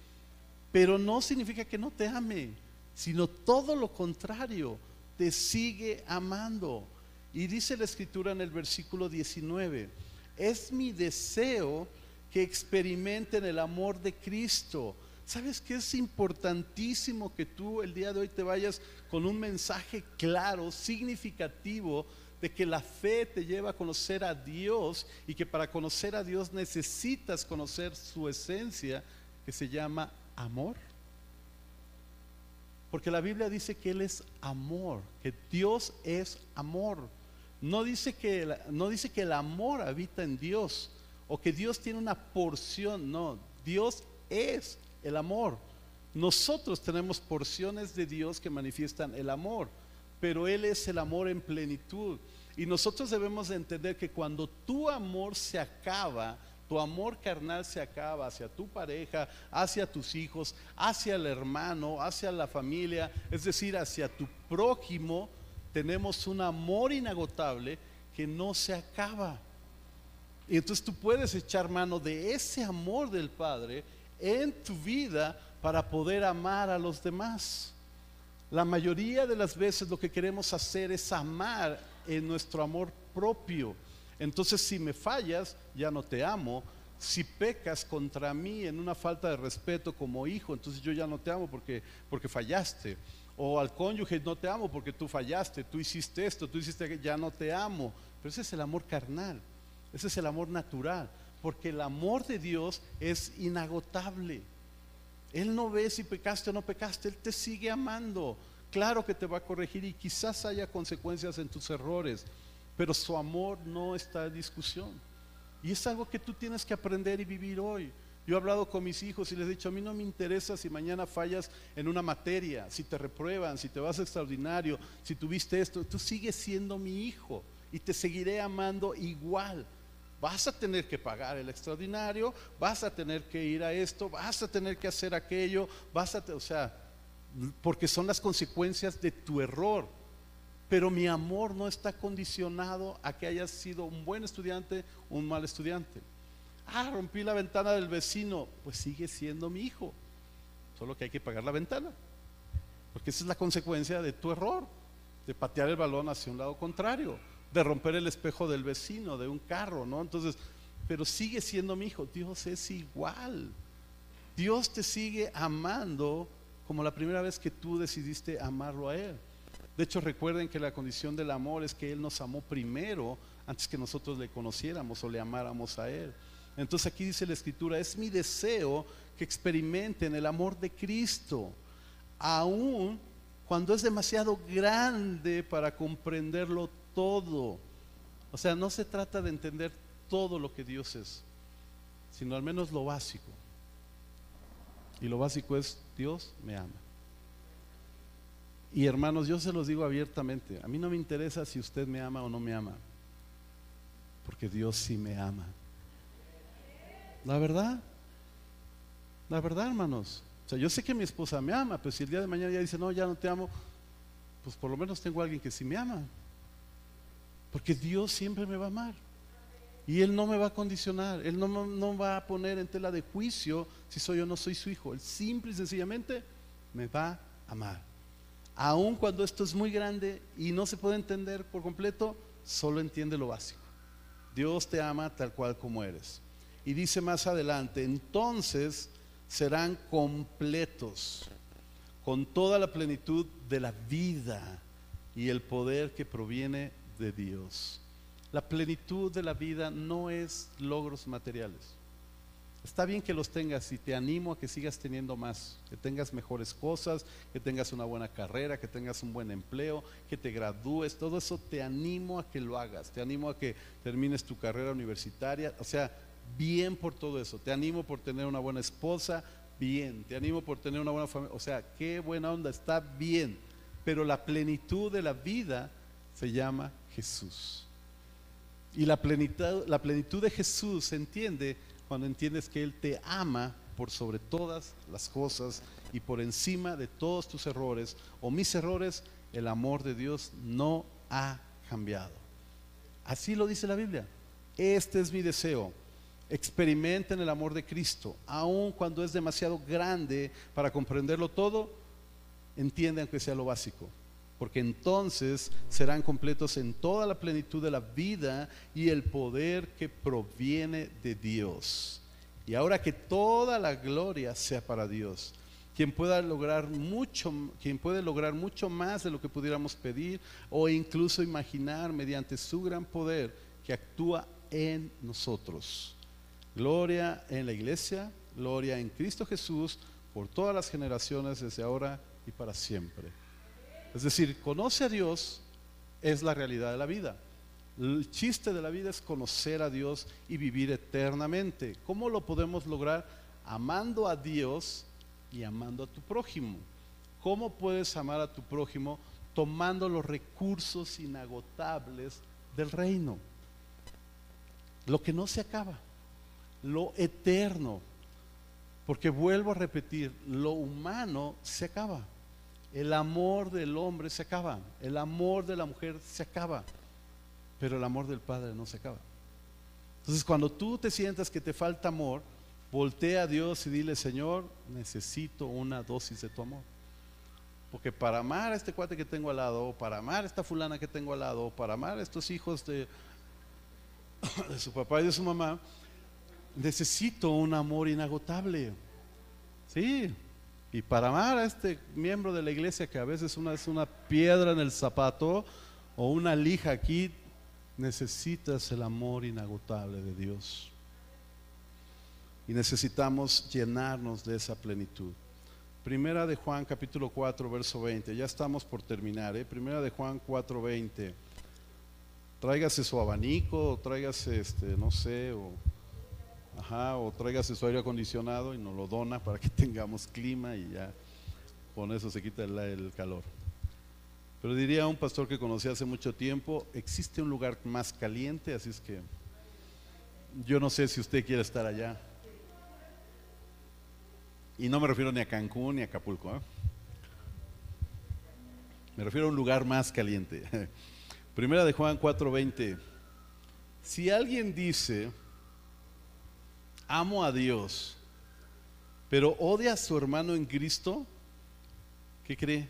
Pero no significa que no te ame, sino todo lo contrario, te sigue amando. Y dice la escritura en el versículo 19, es mi deseo que experimenten el amor de Cristo. ¿Sabes que es importantísimo que tú el día de hoy te vayas con un mensaje claro, significativo, de que la fe te lleva a conocer a Dios y que para conocer a Dios necesitas conocer su esencia que se llama amor? Porque la Biblia dice que Él es amor, que Dios es amor. No dice que, no dice que el amor habita en Dios o que Dios tiene una porción, no, Dios es el amor. Nosotros tenemos porciones de Dios que manifiestan el amor, pero Él es el amor en plenitud. Y nosotros debemos de entender que cuando tu amor se acaba, tu amor carnal se acaba hacia tu pareja, hacia tus hijos, hacia el hermano, hacia la familia, es decir, hacia tu prójimo. Tenemos un amor inagotable que no se acaba. Y entonces tú puedes echar mano de ese amor del Padre en tu vida para poder amar a los demás. La mayoría de las veces lo que queremos hacer es amar en nuestro amor propio entonces si me fallas, ya no te amo. Si pecas contra mí en una falta de respeto como hijo, entonces yo ya no te amo porque, porque fallaste. O al cónyuge no te amo porque tú fallaste, tú hiciste esto, tú hiciste que ya no te amo. Pero ese es el amor carnal, ese es el amor natural, porque el amor de Dios es inagotable. Él no ve si pecaste o no pecaste, Él te sigue amando. Claro que te va a corregir y quizás haya consecuencias en tus errores pero su amor no está en discusión. Y es algo que tú tienes que aprender y vivir hoy. Yo he hablado con mis hijos y les he dicho, a mí no me interesa si mañana fallas en una materia, si te reprueban, si te vas extraordinario, si tuviste esto, tú sigues siendo mi hijo y te seguiré amando igual. Vas a tener que pagar el extraordinario, vas a tener que ir a esto, vas a tener que hacer aquello, vas a, o sea, porque son las consecuencias de tu error. Pero mi amor no está condicionado a que hayas sido un buen estudiante o un mal estudiante. Ah, rompí la ventana del vecino, pues sigue siendo mi hijo. Solo que hay que pagar la ventana. Porque esa es la consecuencia de tu error, de patear el balón hacia un lado contrario, de romper el espejo del vecino, de un carro, ¿no? Entonces, pero sigue siendo mi hijo. Dios es igual. Dios te sigue amando como la primera vez que tú decidiste amarlo a Él. De hecho, recuerden que la condición del amor es que Él nos amó primero antes que nosotros le conociéramos o le amáramos a Él. Entonces aquí dice la escritura, es mi deseo que experimenten el amor de Cristo, aun cuando es demasiado grande para comprenderlo todo. O sea, no se trata de entender todo lo que Dios es, sino al menos lo básico. Y lo básico es, Dios me ama. Y hermanos, yo se los digo abiertamente, a mí no me interesa si usted me ama o no me ama, porque Dios sí me ama. La verdad, la verdad, hermanos. O sea, yo sé que mi esposa me ama, pero si el día de mañana ella dice, no, ya no te amo, pues por lo menos tengo a alguien que sí me ama. Porque Dios siempre me va a amar. Y Él no me va a condicionar, Él no, no va a poner en tela de juicio si soy o no soy su hijo. Él simple y sencillamente me va a amar. Aun cuando esto es muy grande y no se puede entender por completo, solo entiende lo básico. Dios te ama tal cual como eres. Y dice más adelante, entonces serán completos con toda la plenitud de la vida y el poder que proviene de Dios. La plenitud de la vida no es logros materiales. Está bien que los tengas y te animo a que sigas teniendo más, que tengas mejores cosas, que tengas una buena carrera, que tengas un buen empleo, que te gradúes, todo eso te animo a que lo hagas, te animo a que termines tu carrera universitaria, o sea, bien por todo eso. Te animo por tener una buena esposa, bien. Te animo por tener una buena familia. O sea, qué buena onda, está bien. Pero la plenitud de la vida se llama Jesús. Y la plenitud, la plenitud de Jesús se entiende cuando entiendes que Él te ama por sobre todas las cosas y por encima de todos tus errores o mis errores, el amor de Dios no ha cambiado. Así lo dice la Biblia. Este es mi deseo experimenten el amor de Cristo, aun cuando es demasiado grande para comprenderlo todo, entiendan que sea lo básico, porque entonces serán completos en toda la plenitud de la vida y el poder que proviene de Dios. Y ahora que toda la gloria sea para Dios, quien pueda lograr mucho, quien puede lograr mucho más de lo que pudiéramos pedir o incluso imaginar mediante su gran poder que actúa en nosotros. Gloria en la iglesia, gloria en Cristo Jesús por todas las generaciones desde ahora y para siempre. Es decir, conoce a Dios es la realidad de la vida. El chiste de la vida es conocer a Dios y vivir eternamente. ¿Cómo lo podemos lograr? Amando a Dios y amando a tu prójimo. ¿Cómo puedes amar a tu prójimo tomando los recursos inagotables del reino? Lo que no se acaba lo eterno. Porque vuelvo a repetir, lo humano se acaba. El amor del hombre se acaba. El amor de la mujer se acaba. Pero el amor del Padre no se acaba. Entonces cuando tú te sientas que te falta amor, voltea a Dios y dile, Señor, necesito una dosis de tu amor. Porque para amar a este cuate que tengo al lado, para amar a esta fulana que tengo al lado, para amar a estos hijos de, de su papá y de su mamá, necesito un amor inagotable. Sí, y para amar a este miembro de la iglesia que a veces una es una piedra en el zapato o una lija aquí, necesitas el amor inagotable de Dios. Y necesitamos llenarnos de esa plenitud. Primera de Juan capítulo 4, verso 20. Ya estamos por terminar. ¿eh? Primera de Juan 4, 20. tráigase su abanico, o tráigase, este, no sé, o, ajá, o tráigase su aire acondicionado y nos lo dona para que tengamos clima y ya con eso se quita el, el calor. Pero diría un pastor que conocí hace mucho tiempo, existe un lugar más caliente, así es que yo no sé si usted quiere estar allá. Y no me refiero ni a Cancún ni a Acapulco. ¿eh? Me refiero a un lugar más caliente. Primera de Juan 4:20. Si alguien dice, amo a Dios, pero odia a su hermano en Cristo, ¿qué cree?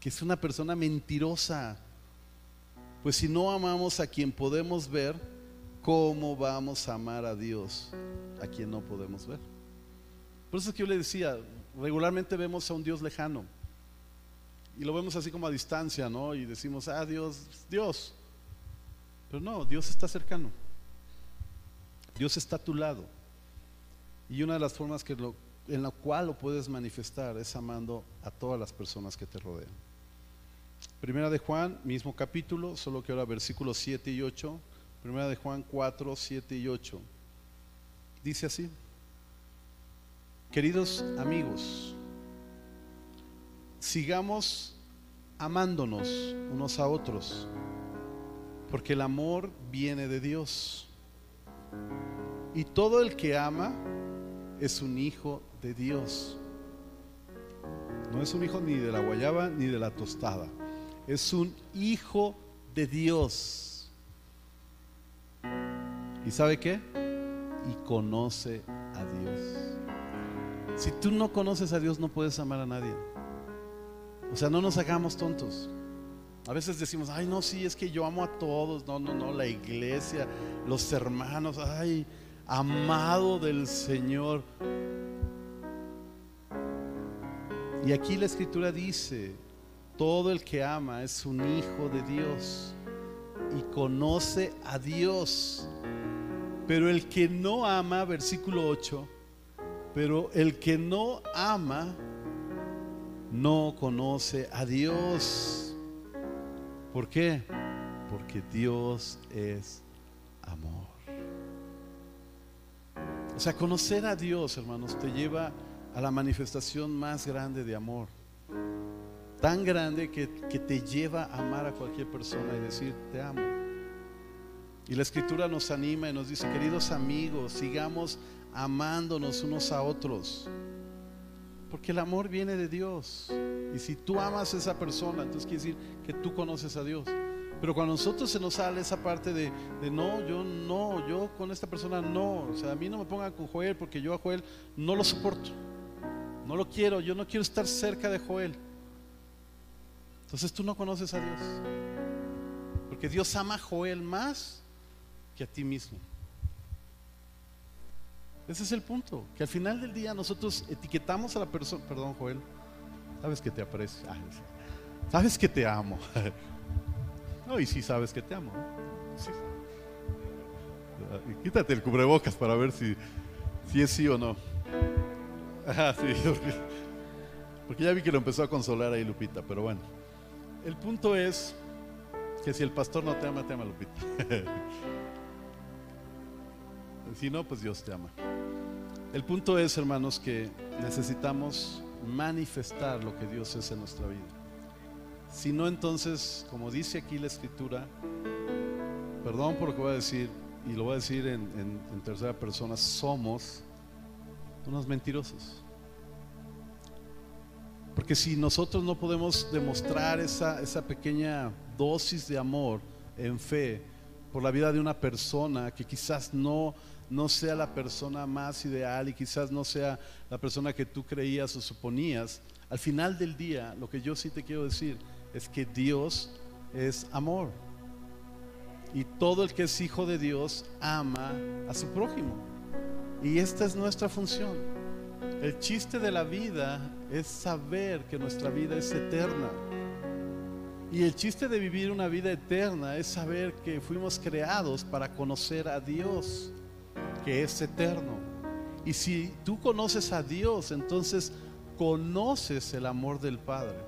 Que es una persona mentirosa. Pues si no amamos a quien podemos ver, ¿cómo vamos a amar a Dios a quien no podemos ver? Por eso es que yo le decía, regularmente vemos a un Dios lejano y lo vemos así como a distancia, ¿no? Y decimos, ah, Dios, Dios. Pero no, Dios está cercano. Dios está a tu lado. Y una de las formas que lo, en la cual lo puedes manifestar es amando a todas las personas que te rodean. Primera de Juan, mismo capítulo, solo que ahora versículos 7 y 8. Primera de Juan 4, 7 y 8. Dice así. Queridos amigos, sigamos amándonos unos a otros, porque el amor viene de Dios. Y todo el que ama es un hijo de Dios. No es un hijo ni de la guayaba ni de la tostada. Es un hijo de Dios. ¿Y sabe qué? Y conoce a Dios. Si tú no conoces a Dios, no puedes amar a nadie. O sea, no nos hagamos tontos. A veces decimos, ay, no, sí, es que yo amo a todos. No, no, no, la iglesia, los hermanos, ay, amado del Señor. Y aquí la escritura dice, todo el que ama es un hijo de Dios y conoce a Dios. Pero el que no ama, versículo 8, pero el que no ama no conoce a Dios. ¿Por qué? Porque Dios es amor. O sea, conocer a Dios, hermanos, te lleva a la manifestación más grande de amor. Tan grande que, que, te lleva a amar a cualquier persona y decir, te amo. Y la escritura nos anima y nos dice, queridos amigos, sigamos amándonos unos a otros. Porque el amor viene de Dios. Y si tú amas a esa persona, entonces quiere decir que tú conoces a Dios. Pero cuando a nosotros se nos sale esa parte de, de, no, yo no, yo con esta persona no. O sea, a mí no me pongan con Joel porque yo a Joel no lo soporto. No lo quiero, yo no quiero estar cerca de Joel. Entonces tú no conoces a Dios. Porque Dios ama a Joel más que a ti mismo. Ese es el punto, que al final del día nosotros etiquetamos a la persona, perdón Joel, sabes que te aprecio, sabes que te amo. No, y sí sabes que te amo. Sí. Quítate el cubrebocas para ver si, si es sí o no. Ajá, sí, porque ya vi que lo empezó a consolar ahí Lupita, pero bueno. El punto es que si el pastor no te ama, te ama Lupita. Si no, pues Dios te ama. El punto es, hermanos, que necesitamos manifestar lo que Dios es en nuestra vida. Si no, entonces, como dice aquí la escritura, perdón por lo que voy a decir, y lo voy a decir en, en, tercera persona, somos unos mentirosos. Porque si nosotros no podemos demostrar esa, esa pequeña dosis de amor en fe por la vida de una persona que quizás no no sea la persona más ideal y quizás no sea la persona que tú creías o suponías, al final del día lo que yo sí te quiero decir es que Dios es amor. Y todo el que es hijo de Dios ama a su prójimo. Y esta es nuestra función. El chiste de la vida es saber que nuestra vida es eterna. Y el chiste de vivir una vida eterna es saber que fuimos creados para conocer a Dios que es eterno. Y si tú conoces a Dios, entonces conoces el amor del Padre.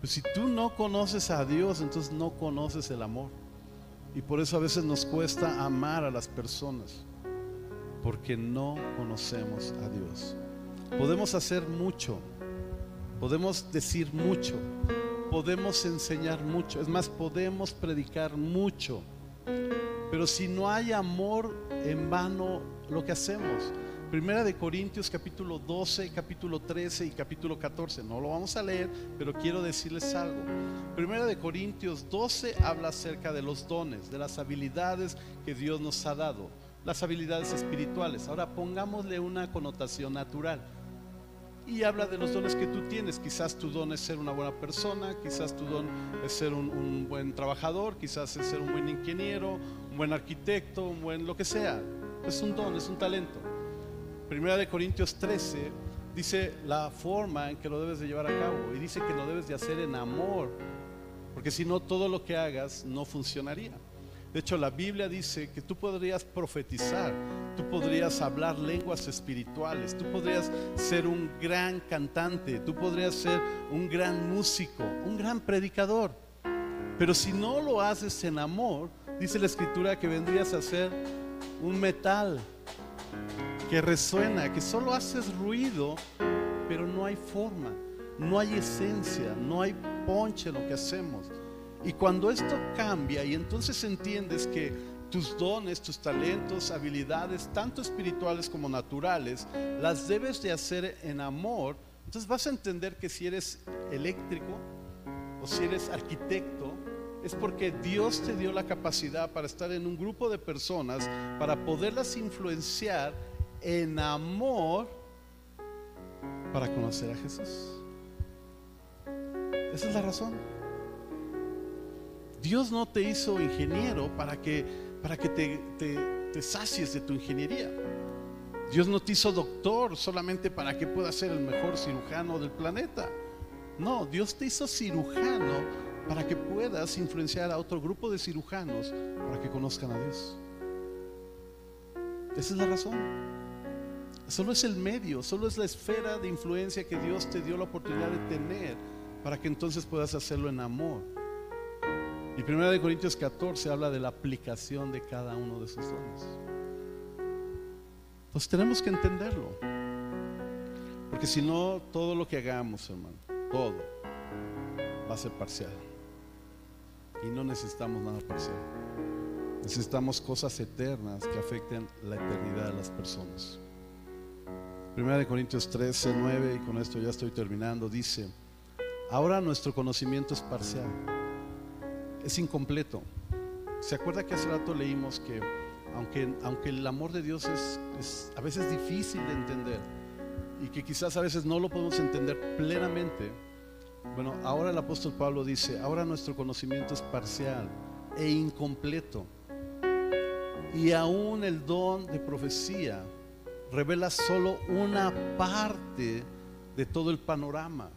Pues si tú no conoces a Dios, entonces no conoces el amor. Y por eso a veces nos cuesta amar a las personas, porque no conocemos a Dios. Podemos hacer mucho, podemos decir mucho, podemos enseñar mucho, es más, podemos predicar mucho, pero si no hay amor, en vano lo que hacemos. Primera de Corintios capítulo 12, capítulo 13 y capítulo 14. No lo vamos a leer, pero quiero decirles algo. Primera de Corintios 12 habla acerca de los dones, de las habilidades que Dios nos ha dado, las habilidades espirituales. Ahora pongámosle una connotación natural. Y habla de los dones que tú tienes. Quizás tu don es ser una buena persona, quizás tu don es ser un, buen trabajador, quizás es ser un buen ingeniero, un buen arquitecto, un buen lo que sea. Es un don, es un talento. Primera de Corintios 13 dice la forma en que lo debes de llevar a cabo y dice que lo debes de hacer en amor, porque si no todo lo que hagas no funcionaría. De hecho, la Biblia dice que tú podrías profetizar, tú podrías hablar lenguas espirituales, tú podrías ser un gran cantante, tú podrías ser un gran músico, un gran predicador. Pero si no lo haces en amor, dice la escritura que vendrías a ser un metal que resuena, que solo haces ruido, pero no hay forma, no hay esencia, no hay ponche en lo que hacemos. Y cuando esto cambia y entonces entiendes que tus dones, tus talentos, habilidades, tanto espirituales como naturales, las debes de hacer en amor, entonces vas a entender que si eres eléctrico o si eres arquitecto, es porque Dios te dio la capacidad para estar en un grupo de personas, para poderlas influenciar en amor para conocer a Jesús. Esa es la razón. Dios no te hizo ingeniero para que, para que te, te, te sacies de tu ingeniería. Dios no te hizo doctor solamente para que puedas ser el mejor cirujano del planeta. No, Dios te hizo cirujano para que puedas influenciar a otro grupo de cirujanos para que conozcan a Dios. Esa es la razón. Solo es el medio, solo es la esfera de influencia que Dios te dio la oportunidad de tener para que entonces puedas hacerlo en amor. Y 1 Corintios 14 habla de la aplicación de cada uno de esos dones. Entonces tenemos que entenderlo. Porque si no, todo lo que hagamos, hermano, todo va a ser parcial. Y no necesitamos nada parcial. Necesitamos cosas eternas que afecten la eternidad de las personas. Primera de Corintios 13, 9, y con esto ya estoy terminando, dice, ahora nuestro conocimiento es parcial, es incompleto. ¿Se acuerda que hace rato leímos que aunque, aunque el amor de Dios es, a veces difícil de entender y que quizás a veces no lo podemos entender plenamente, bueno, ahora el apóstol Pablo dice, ahora nuestro conocimiento es parcial e incompleto. Y aún el don de profecía revela solo una parte de todo el panorama.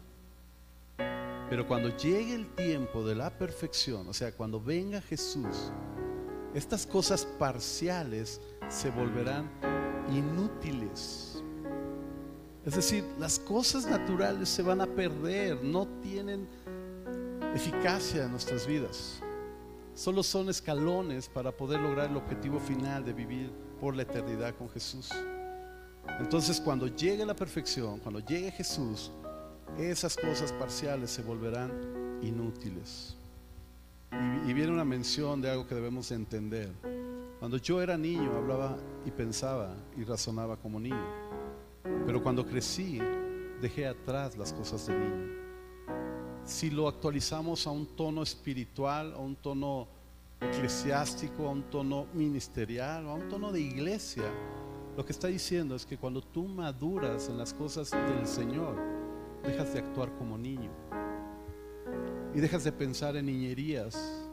Pero cuando llegue el tiempo de la perfección, o sea, cuando venga Jesús, estas cosas parciales se volverán inútiles. Es decir, las cosas naturales se van a perder, no tienen eficacia en nuestras vidas. Solo son escalones para poder lograr el objetivo final de vivir por la eternidad con Jesús. Entonces cuando llegue la perfección, cuando llegue Jesús, esas cosas parciales se volverán inútiles. Y, viene una mención de algo que debemos entender. Cuando yo era niño hablaba y pensaba y razonaba como niño. Pero cuando crecí dejé atrás las cosas de niño. Si lo actualizamos a un tono espiritual, a un tono eclesiástico, a un tono ministerial, a un tono de iglesia, lo que está diciendo es que cuando tú maduras en las cosas del Señor, dejas de actuar como niño y dejas de pensar en niñerías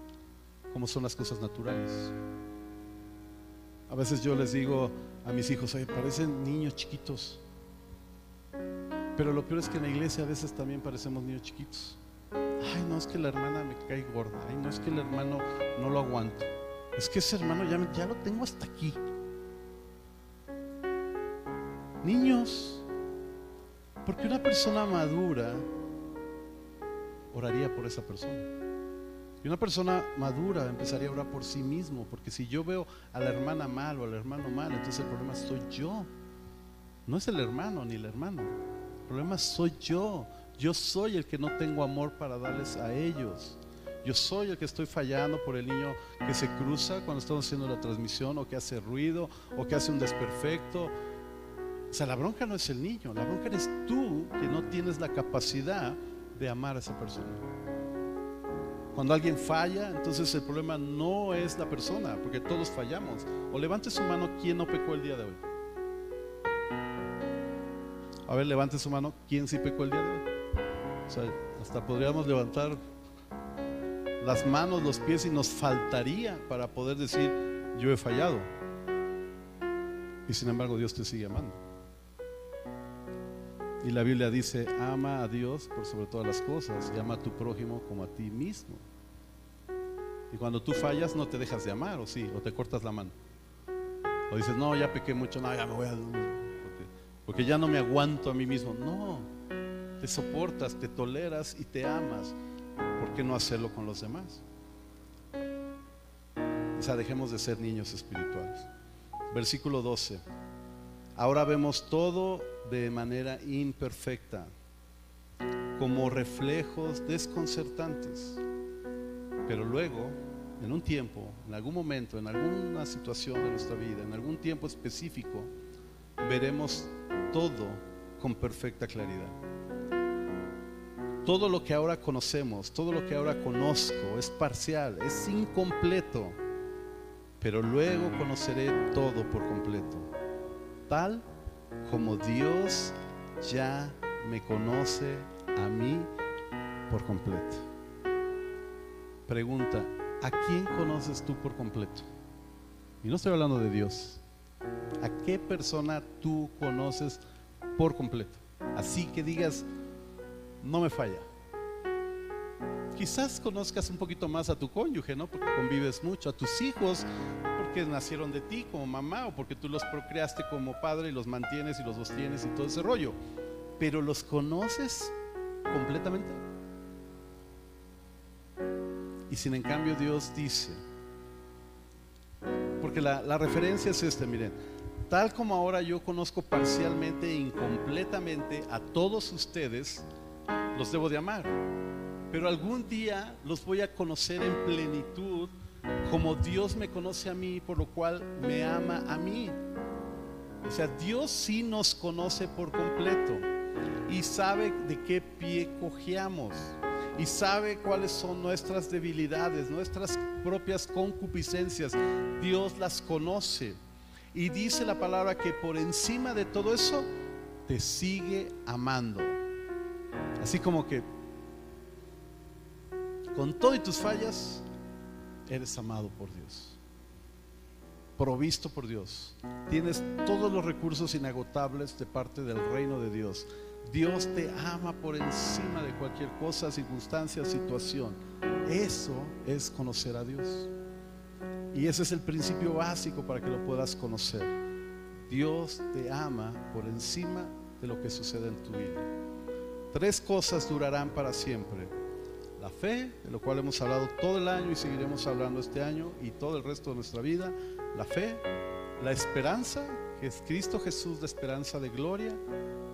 como son las cosas naturales. A veces yo les digo a mis hijos, oye, parecen niños chiquitos. Pero lo peor es que en la iglesia a veces también parecemos niños chiquitos. Ay, no es que la hermana me cae gorda. Ay, no es que el hermano no lo aguanto. Es que ese hermano ya, ya lo tengo hasta aquí. Niños, porque una persona madura oraría por esa persona. Y una persona madura empezaría a orar por sí mismo, porque si yo veo a la hermana mal o al hermano mal, entonces el problema soy yo. No es el hermano ni el hermano. El problema soy yo. Yo soy el que no tengo amor para darles a ellos. Yo soy el que estoy fallando por el niño que se cruza cuando estamos haciendo la transmisión o que hace ruido o que hace un desperfecto. O sea, la bronca no es el niño, la bronca eres tú que no tienes la capacidad de amar a esa persona. Cuando alguien falla, entonces el problema no es la persona, porque todos fallamos. O levante su mano, ¿quién no pecó el día de hoy? A ver, levante su mano, ¿quién sí pecó el día de hoy? O sea, hasta podríamos levantar las manos, los pies y nos faltaría para poder decir, yo he fallado. Y sin embargo Dios te sigue amando. Y la Biblia dice, ama a Dios por sobre todas las cosas y ama a tu prójimo como a ti mismo. Y cuando tú fallas no te dejas de amar, o sí, o te cortas la mano. O dices, no, ya pequé mucho, no, ya me voy a... Porque, porque ya no me aguanto a mí mismo. No, te soportas, te toleras y te amas. ¿Por qué no hacerlo con los demás? O sea, dejemos de ser niños espirituales. Versículo 12. Ahora vemos todo de manera imperfecta, como reflejos desconcertantes. Pero luego, en un tiempo, en algún momento, en alguna situación de nuestra vida, en algún tiempo específico, veremos todo con perfecta claridad. Todo lo que ahora conocemos, todo lo que ahora conozco es parcial, es incompleto, pero luego conoceré todo por completo, tal como Dios ya me conoce a mí por completo. Pregunta, ¿a quién conoces tú por completo? Y no estoy hablando de Dios. ¿A qué persona tú conoces por completo? Así que digas, no me falla. Quizás conozcas un poquito más a tu cónyuge, ¿no? Porque convives mucho, a tus hijos, porque nacieron de ti como mamá o porque tú los procreaste como padre y los mantienes y los sostienes y todo ese rollo. Pero los conoces completamente. Y sin en cambio Dios dice, porque la, la referencia es esta, miren, tal como ahora yo conozco parcialmente e incompletamente a todos ustedes, los debo de amar. Pero algún día los voy a conocer en plenitud como Dios me conoce a mí, por lo cual me ama a mí. O sea, Dios sí nos conoce por completo y sabe de qué pie cojeamos y sabe cuáles son nuestras debilidades, nuestras propias concupiscencias. Dios las conoce y dice la palabra que por encima de todo eso te sigue amando. Así como que con todo y tus fallas, eres amado por Dios. Provisto por Dios. Tienes todos los recursos inagotables de parte del reino de Dios. Dios te ama por encima de cualquier cosa, circunstancia, situación. Eso es conocer a Dios. Y ese es el principio básico para que lo puedas conocer. Dios te ama por encima de lo que sucede en tu vida. Tres cosas durarán para siempre la fe, de lo cual hemos hablado todo el año y seguiremos hablando este año y todo el resto de nuestra vida, la fe, la esperanza, que es Cristo Jesús, la esperanza de gloria,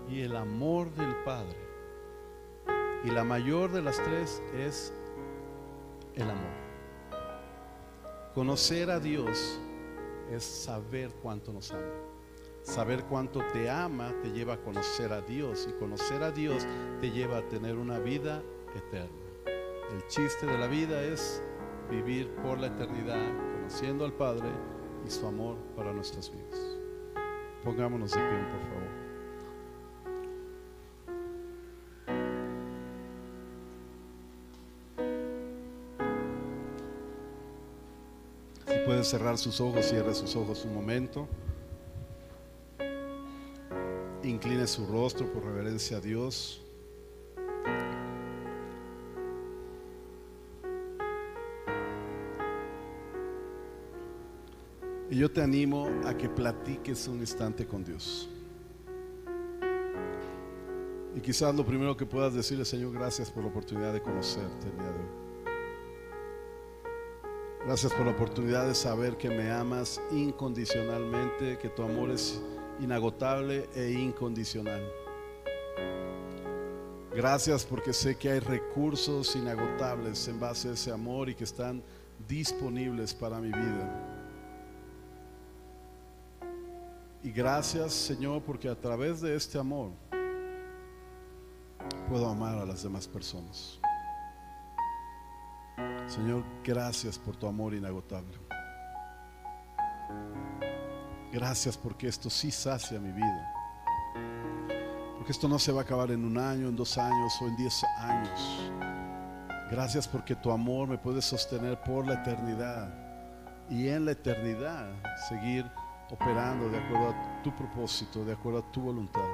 y el amor del Padre. Y la mayor de las tres es el amor. Conocer a Dios es saber cuánto nos ama. Saber cuánto te ama te lleva a conocer a Dios y conocer a Dios te lleva a tener una vida eterna. El chiste de la vida es vivir por la eternidad, conociendo al Padre y su amor para nuestras vidas. Pongámonos de pie, por favor. Si puede cerrar sus ojos, cierre sus ojos un momento. Incline su rostro por reverencia a Dios. Y yo te animo a que platiques un instante con Dios. Y quizás lo primero que puedas decirle, Señor, gracias por la oportunidad de conocerte el día de hoy. Gracias por la oportunidad de saber que me amas incondicionalmente, que tu amor es inagotable e incondicional. Gracias porque sé que hay recursos inagotables en base a ese amor y que están disponibles para mi vida. Y gracias Señor porque a través de este amor puedo amar a las demás personas. Señor, gracias por tu amor inagotable. Gracias porque esto sí sacia mi vida. Porque esto no se va a acabar en un año, en dos años o en diez años. Gracias porque tu amor me puede sostener por la eternidad. Y en la eternidad seguir operando de acuerdo a tu propósito, de acuerdo a tu voluntad.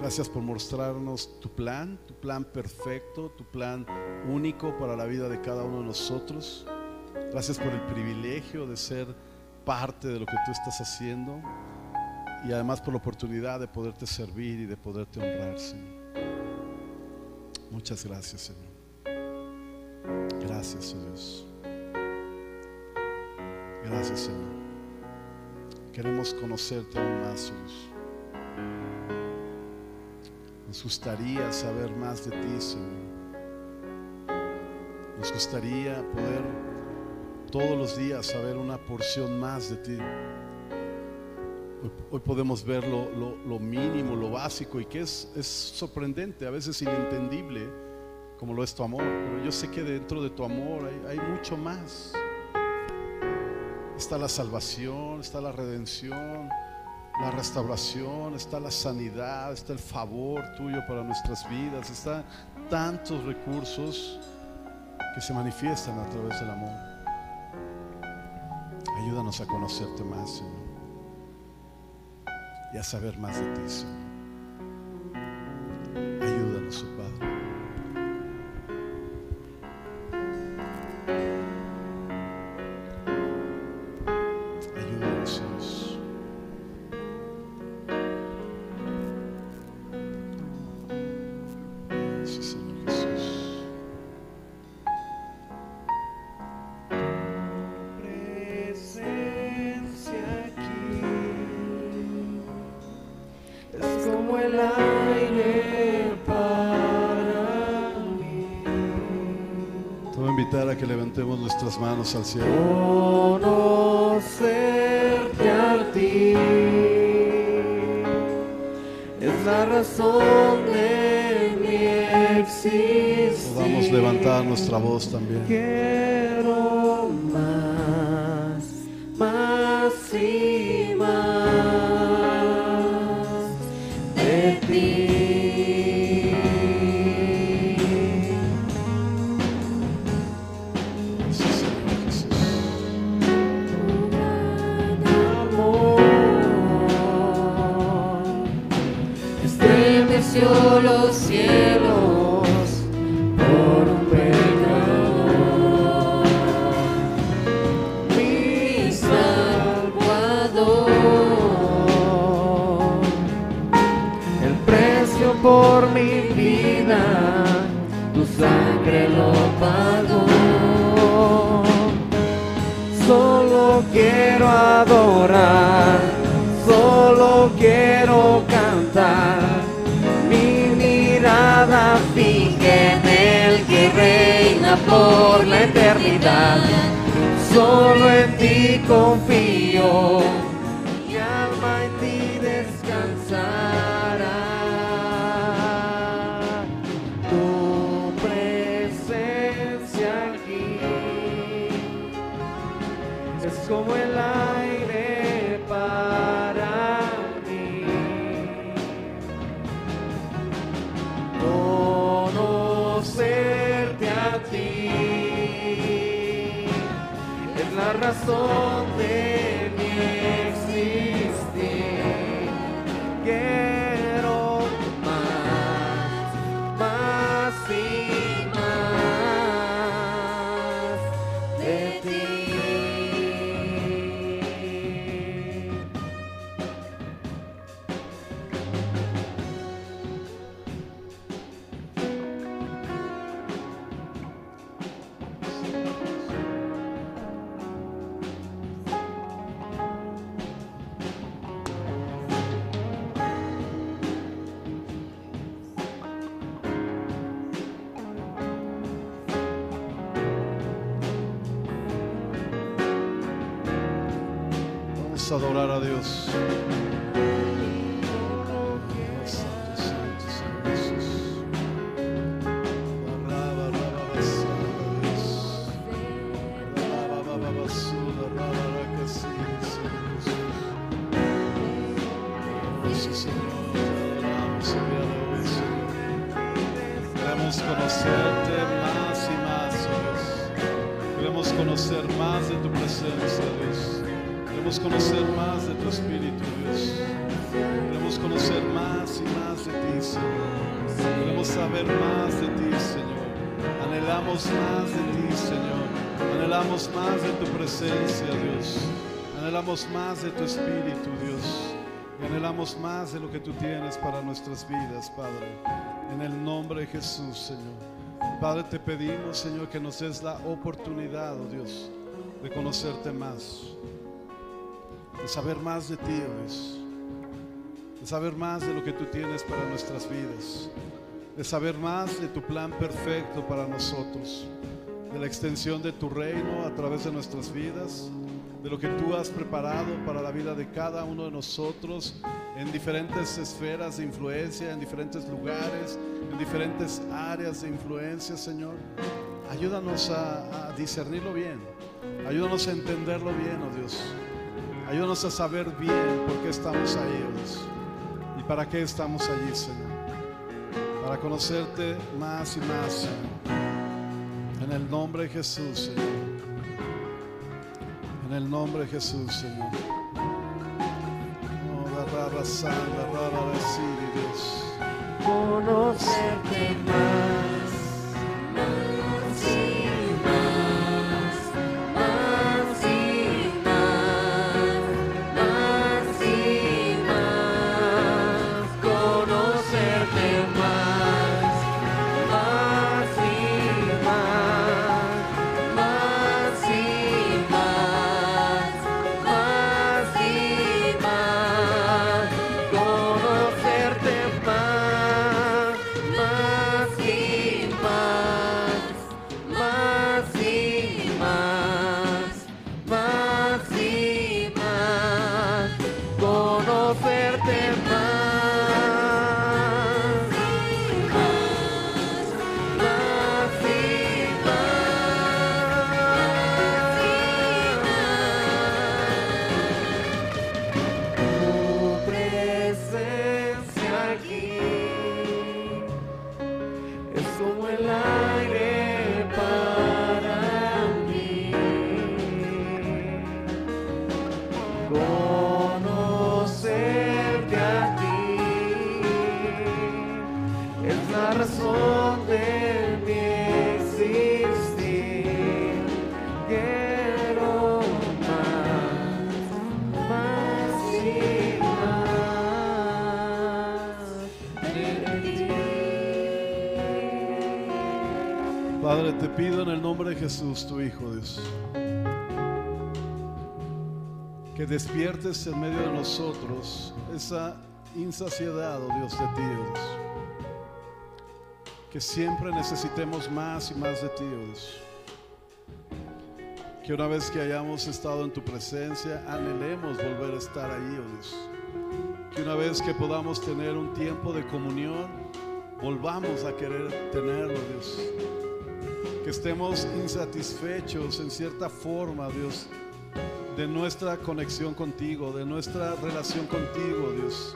Gracias por mostrarnos tu plan, tu plan perfecto, tu plan único para la vida de cada uno de nosotros. Gracias por el privilegio de ser parte de lo que tú estás haciendo y además por la oportunidad de poderte servir y de poderte honrar, Señor. Muchas gracias, Señor. Gracias, Dios. Gracias, Señor. Queremos conocerte aún más, Dios. Nos gustaría saber más de ti, Señor. Nos gustaría poder todos los días saber una porción más de ti. Hoy, podemos ver lo, mínimo, lo básico y que es, es sorprendente, a veces inentendible, como lo es tu amor. Pero yo sé que dentro de tu amor hay mucho más. Está la salvación, está la redención, la restauración, está la sanidad, está el favor tuyo para nuestras vidas, está tantos recursos que se manifiestan a través del amor. Ayúdanos a conocerte más, Señor, y a saber más de ti, Señor. Nuestras manos al cielo. Conocerte a ti es la razón de mi existir. Podamos levantar nuestra voz también. Quiero más, más y más de ti. Más de ti, Señor. Queremos saber más de ti, Señor. Anhelamos más de ti, Señor. Anhelamos más de tu presencia, Dios. Anhelamos más de tu Espíritu, Dios. Y anhelamos más de lo que tú tienes para nuestras vidas, Padre. En el nombre de Jesús, Señor. Padre, te pedimos, Señor, que nos des la oportunidad, oh Dios, de conocerte más, de saber más de ti, oh Dios, saber más de lo que tú tienes para nuestras vidas, de saber más de tu plan perfecto para nosotros, de la extensión de tu reino a través de nuestras vidas, de lo que tú has preparado para la vida de cada uno de nosotros en diferentes esferas de influencia, en diferentes lugares, en diferentes áreas de influencia, Señor. Ayúdanos a, a discernirlo bien, ayúdanos a entenderlo bien, oh Dios. Ayúdanos a saber bien por qué estamos ahí, oh Dios. Para qué estamos allí, Señor. Para conocerte más y más, Señor. En el nombre de Jesús, Señor. En el nombre de Jesús, Señor. Oh, la rara santa, rara decir, Dios. conocerte más Jesús, tu Hijo, Dios, que despiertes en medio de nosotros esa insaciedad, oh Dios, de ti, oh Dios. Que siempre necesitemos más y más de ti, oh Dios. Que una vez que hayamos estado en tu presencia, anhelemos volver a estar ahí, oh Dios. Que una vez que podamos tener un tiempo de comunión, volvamos a querer tenerlo, Dios que estemos insatisfechos en cierta forma, Dios, de nuestra conexión contigo, de nuestra relación contigo, Dios,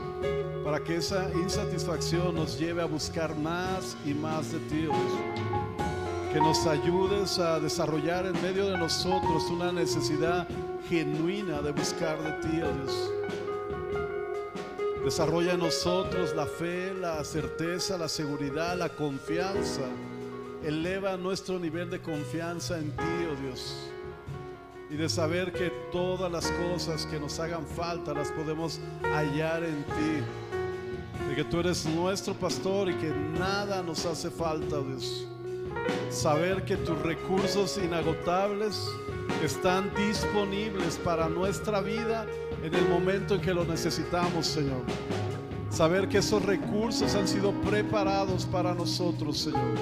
para que esa insatisfacción nos lleve a buscar más y más de ti, oh Dios. Que nos ayudes a desarrollar en medio de nosotros una necesidad genuina de buscar de ti, oh Dios. Desarrolla en nosotros la fe, la certeza, la seguridad, la confianza. Eleva nuestro nivel de confianza en ti, oh Dios. Y de saber que todas las cosas que nos hagan falta las podemos hallar en ti. De que tú eres nuestro pastor y que nada nos hace falta, oh Dios. Saber que tus recursos inagotables están disponibles para nuestra vida en el momento en que lo necesitamos, Señor. Saber que esos recursos han sido preparados para nosotros, Señor.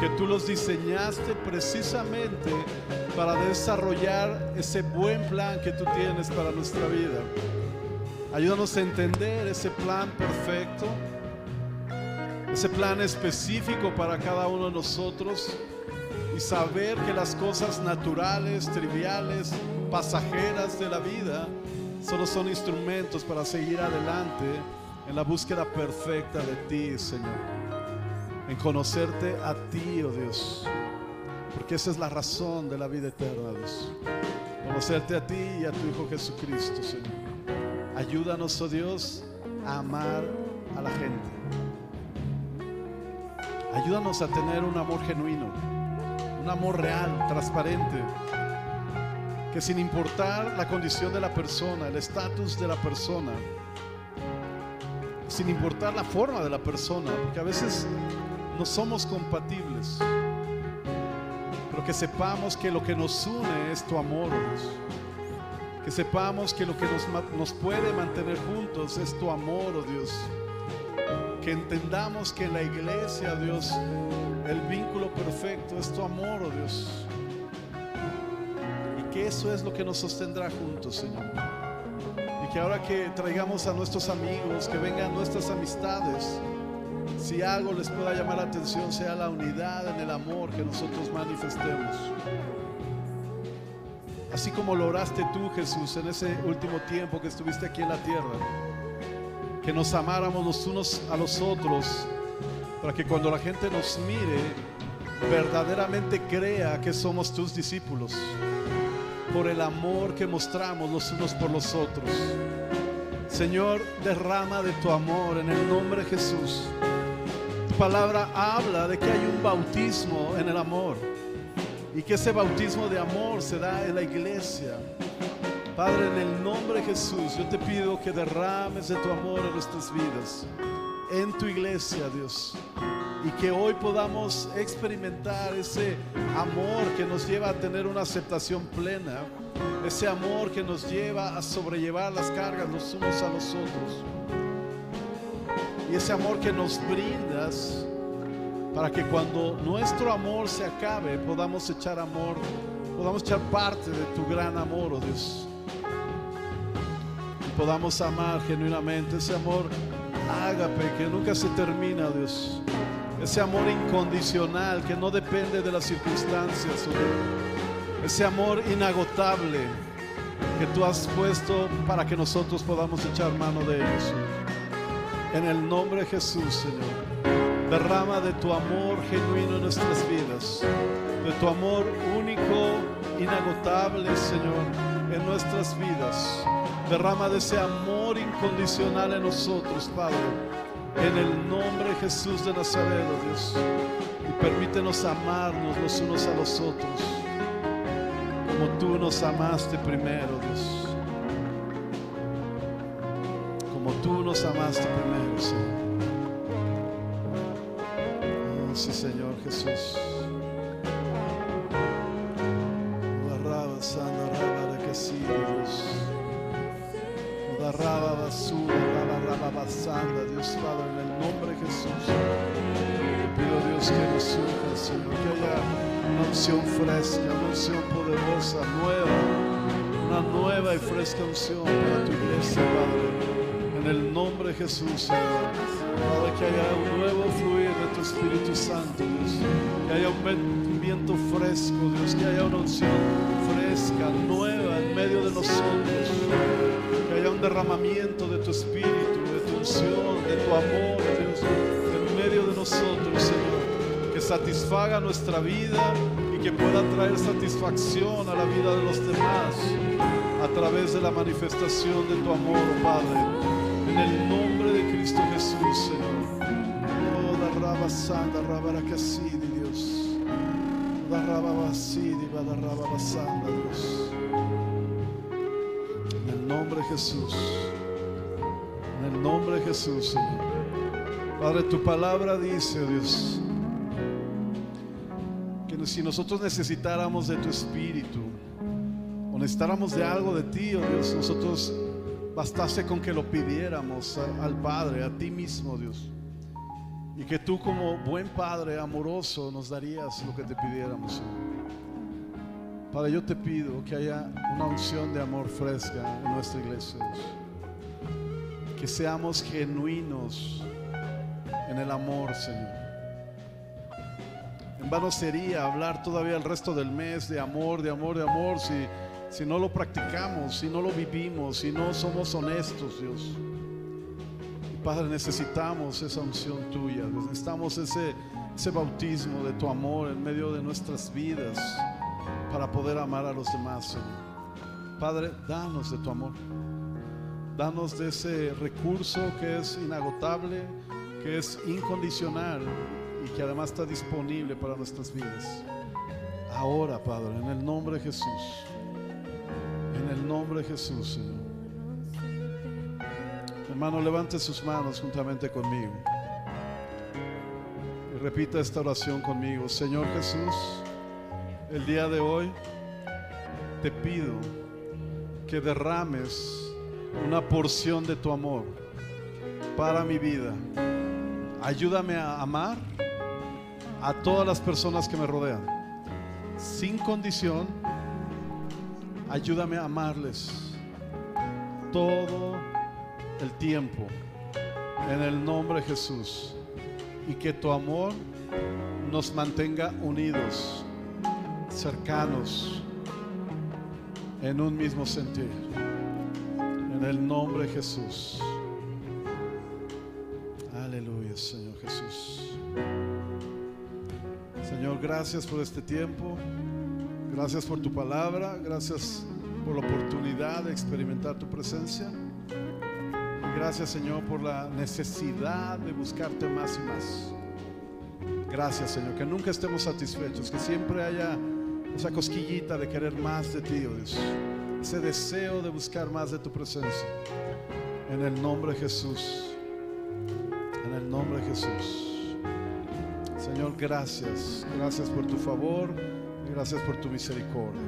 Que tú los diseñaste precisamente para desarrollar ese buen plan que tú tienes para nuestra vida. Ayúdanos a entender ese plan perfecto, ese plan específico para cada uno de nosotros y saber que las cosas naturales, triviales, pasajeras de la vida solo son instrumentos para seguir adelante en la búsqueda perfecta de ti, Señor. En conocerte a ti, oh Dios. Porque esa es la razón de la vida eterna, Dios. Conocerte a ti y a tu Hijo Jesucristo, Señor. Ayúdanos, oh Dios, a amar a la gente. Ayúdanos a tener un amor genuino, un amor real, transparente, que sin importar la condición de la persona, el estatus de la persona, sin importar la forma de la persona, porque a veces no somos compatibles, pero que sepamos que lo que nos une es tu amor, oh Dios. Que sepamos que lo que nos, nos puede mantener juntos es tu amor, oh Dios. Que entendamos que en la iglesia, Dios, el vínculo perfecto es tu amor, oh Dios. Y que eso es lo que nos sostendrá juntos, Señor. Y que ahora que traigamos a nuestros amigos, que vengan nuestras amistades, si algo les pueda llamar la atención, sea la unidad en el amor que nosotros manifestemos. Así como lo oraste tú, Jesús, en ese último tiempo que estuviste aquí en la tierra. Que nos amáramos los unos a los otros, para que cuando la gente nos mire, verdaderamente crea que somos tus discípulos, por el amor que mostramos los unos por los otros. Señor, derrama de tu amor en el nombre de Jesús. Palabra habla de que hay un bautismo en el amor y que ese bautismo de amor se da en la iglesia. Padre, en el nombre de Jesús, yo te pido que derrames de tu amor en nuestras vidas, en tu iglesia, Dios. Y que hoy podamos experimentar ese amor que nos lleva a tener una aceptación plena, ese amor que nos lleva a sobrellevar las cargas los unos a los otros. Ese amor que nos brindas para que cuando nuestro amor se acabe podamos echar amor, podamos echar parte de tu gran amor, oh Dios. Y podamos amar genuinamente ese amor ágape que nunca se termina, oh Dios. Ese amor incondicional que no depende de las circunstancias, oh. Ese amor inagotable que tú has puesto para que nosotros podamos echar mano de ellos. En el nombre de Jesús, Señor. Derrama de tu amor genuino en nuestras vidas, de tu amor único, inagotable, Señor, en nuestras vidas. Derrama de ese amor incondicional en nosotros, Padre, en el nombre de Jesús de Nazaret, oh Dios. Y permítenos amarnos los unos a los otros, como tú nos amaste primero, Dios. Como tú nos amaste primero, Señor. Oh, sí, Señor Jesús. Dios. Padre, en el nombre de Jesús. Te pido, Dios, que nos unja, Señor, que haya una unción fresca, una unción poderosa, nueva, una nueva y fresca unción para tu iglesia, Padre. En el nombre de Jesús, Señor. Padre, que haya un nuevo fluir de tu Espíritu Santo, Dios. Que haya un viento fresco, Dios. Que haya una unción fresca, nueva en medio de nosotros. Que haya un derramamiento de tu Espíritu, de tu unción, de tu amor, Dios. En medio de nosotros, Señor. Que satisfaga nuestra vida y que pueda traer satisfacción a la vida de los demás a través de la manifestación de tu amor, Padre. En el nombre de Cristo Jesús, Señor. Oh, da raba sanda, raba Dios. Da raba basidi, va da raba Dios. En el nombre de Jesús. En el nombre de Jesús, Señor. Padre, tu palabra dice, oh Dios, que si nosotros necesitáramos de tu espíritu, o necesitáramos de algo de ti, oh Dios, nosotros bastase con que lo pidiéramos al Padre, a ti mismo, Dios. Y que tú como buen Padre amoroso nos darías lo que te pidiéramos, Señor. Padre, yo te pido que haya una unción de amor fresca en nuestra iglesia, Dios. Que seamos genuinos en el amor, Señor. En vano sería hablar todavía el resto del mes de amor, de amor, de amor, si, si no lo practicamos, si no lo vivimos, si no somos honestos, Dios. Padre, necesitamos esa unción tuya, necesitamos ese, ese bautismo de tu amor en medio de nuestras vidas para poder amar a los demás, Señor. Padre, danos de tu amor. Danos de ese recurso que es inagotable, que es incondicional y que además está disponible para nuestras vidas. Ahora, Padre, en el nombre de Jesús. En el nombre de Jesús, Señor. Hermano, levante sus manos juntamente conmigo. Y repita esta oración conmigo. Señor Jesús, el día de hoy te pido que derrames una porción de tu amor para mi vida. Ayúdame a amar a todas las personas que me rodean. Sin condición, ayúdame a amarles todo el tiempo en el nombre de Jesús. Y que tu amor nos mantenga unidos, cercanos, en un mismo sentir. En el nombre de Jesús. Aleluya, Señor Jesús. Señor, gracias por este tiempo. Gracias por tu palabra. Gracias por la oportunidad de experimentar tu presencia. Gracias, Señor, por la necesidad de buscarte más y más. Gracias, Señor, que nunca estemos satisfechos, que siempre haya esa cosquillita de querer más de ti, oh Dios. Ese deseo de buscar más de tu presencia. En el nombre de Jesús. En el nombre de Jesús. Señor, gracias. Gracias por tu favor. Gracias por tu misericordia.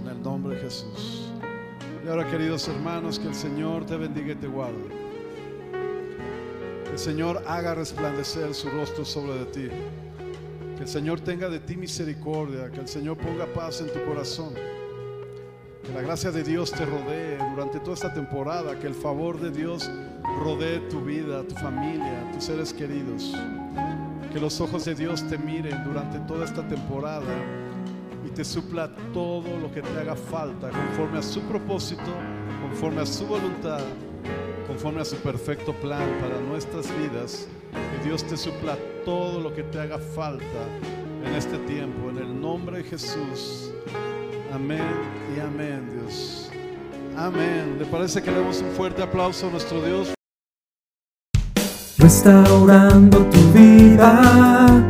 En el nombre de Jesús. Y ahora, queridos hermanos, que el Señor te bendiga y te guarde. Que el Señor haga resplandecer su rostro sobre de ti. Que el Señor tenga de ti misericordia. Que el Señor ponga paz en tu corazón. Que la gracia de Dios te rodee durante toda esta temporada. Que el favor de Dios rodee tu vida, tu familia, tus seres queridos. Que los ojos de Dios te miren durante toda esta temporada y te supla todo lo que te haga falta conforme a su propósito, conforme a su voluntad, conforme a su perfecto plan para nuestras vidas. Que Dios te supla todo lo que te haga falta en este tiempo, en el nombre de Jesús. Amén y amén, Dios. Amén. ¿Le parece que le demos un fuerte aplauso a nuestro Dios? Restaurando tu vida,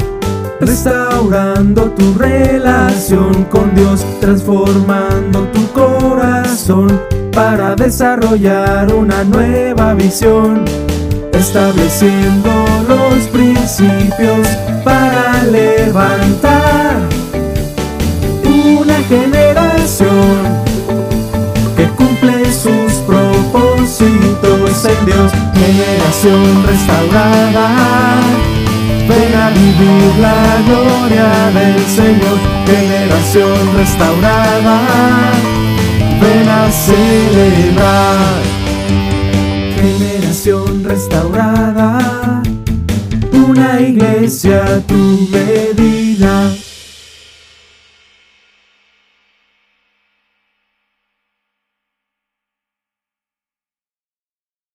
restaurando tu relación con Dios, transformando tu corazón para desarrollar una nueva visión, estableciendo los principios para levantar una generación que cumple sus propósitos en Dios, generación restaurada. Ven a vivir la gloria del Señor, generación restaurada. Ven a celebrar, generación restaurada. Una iglesia a tu medida.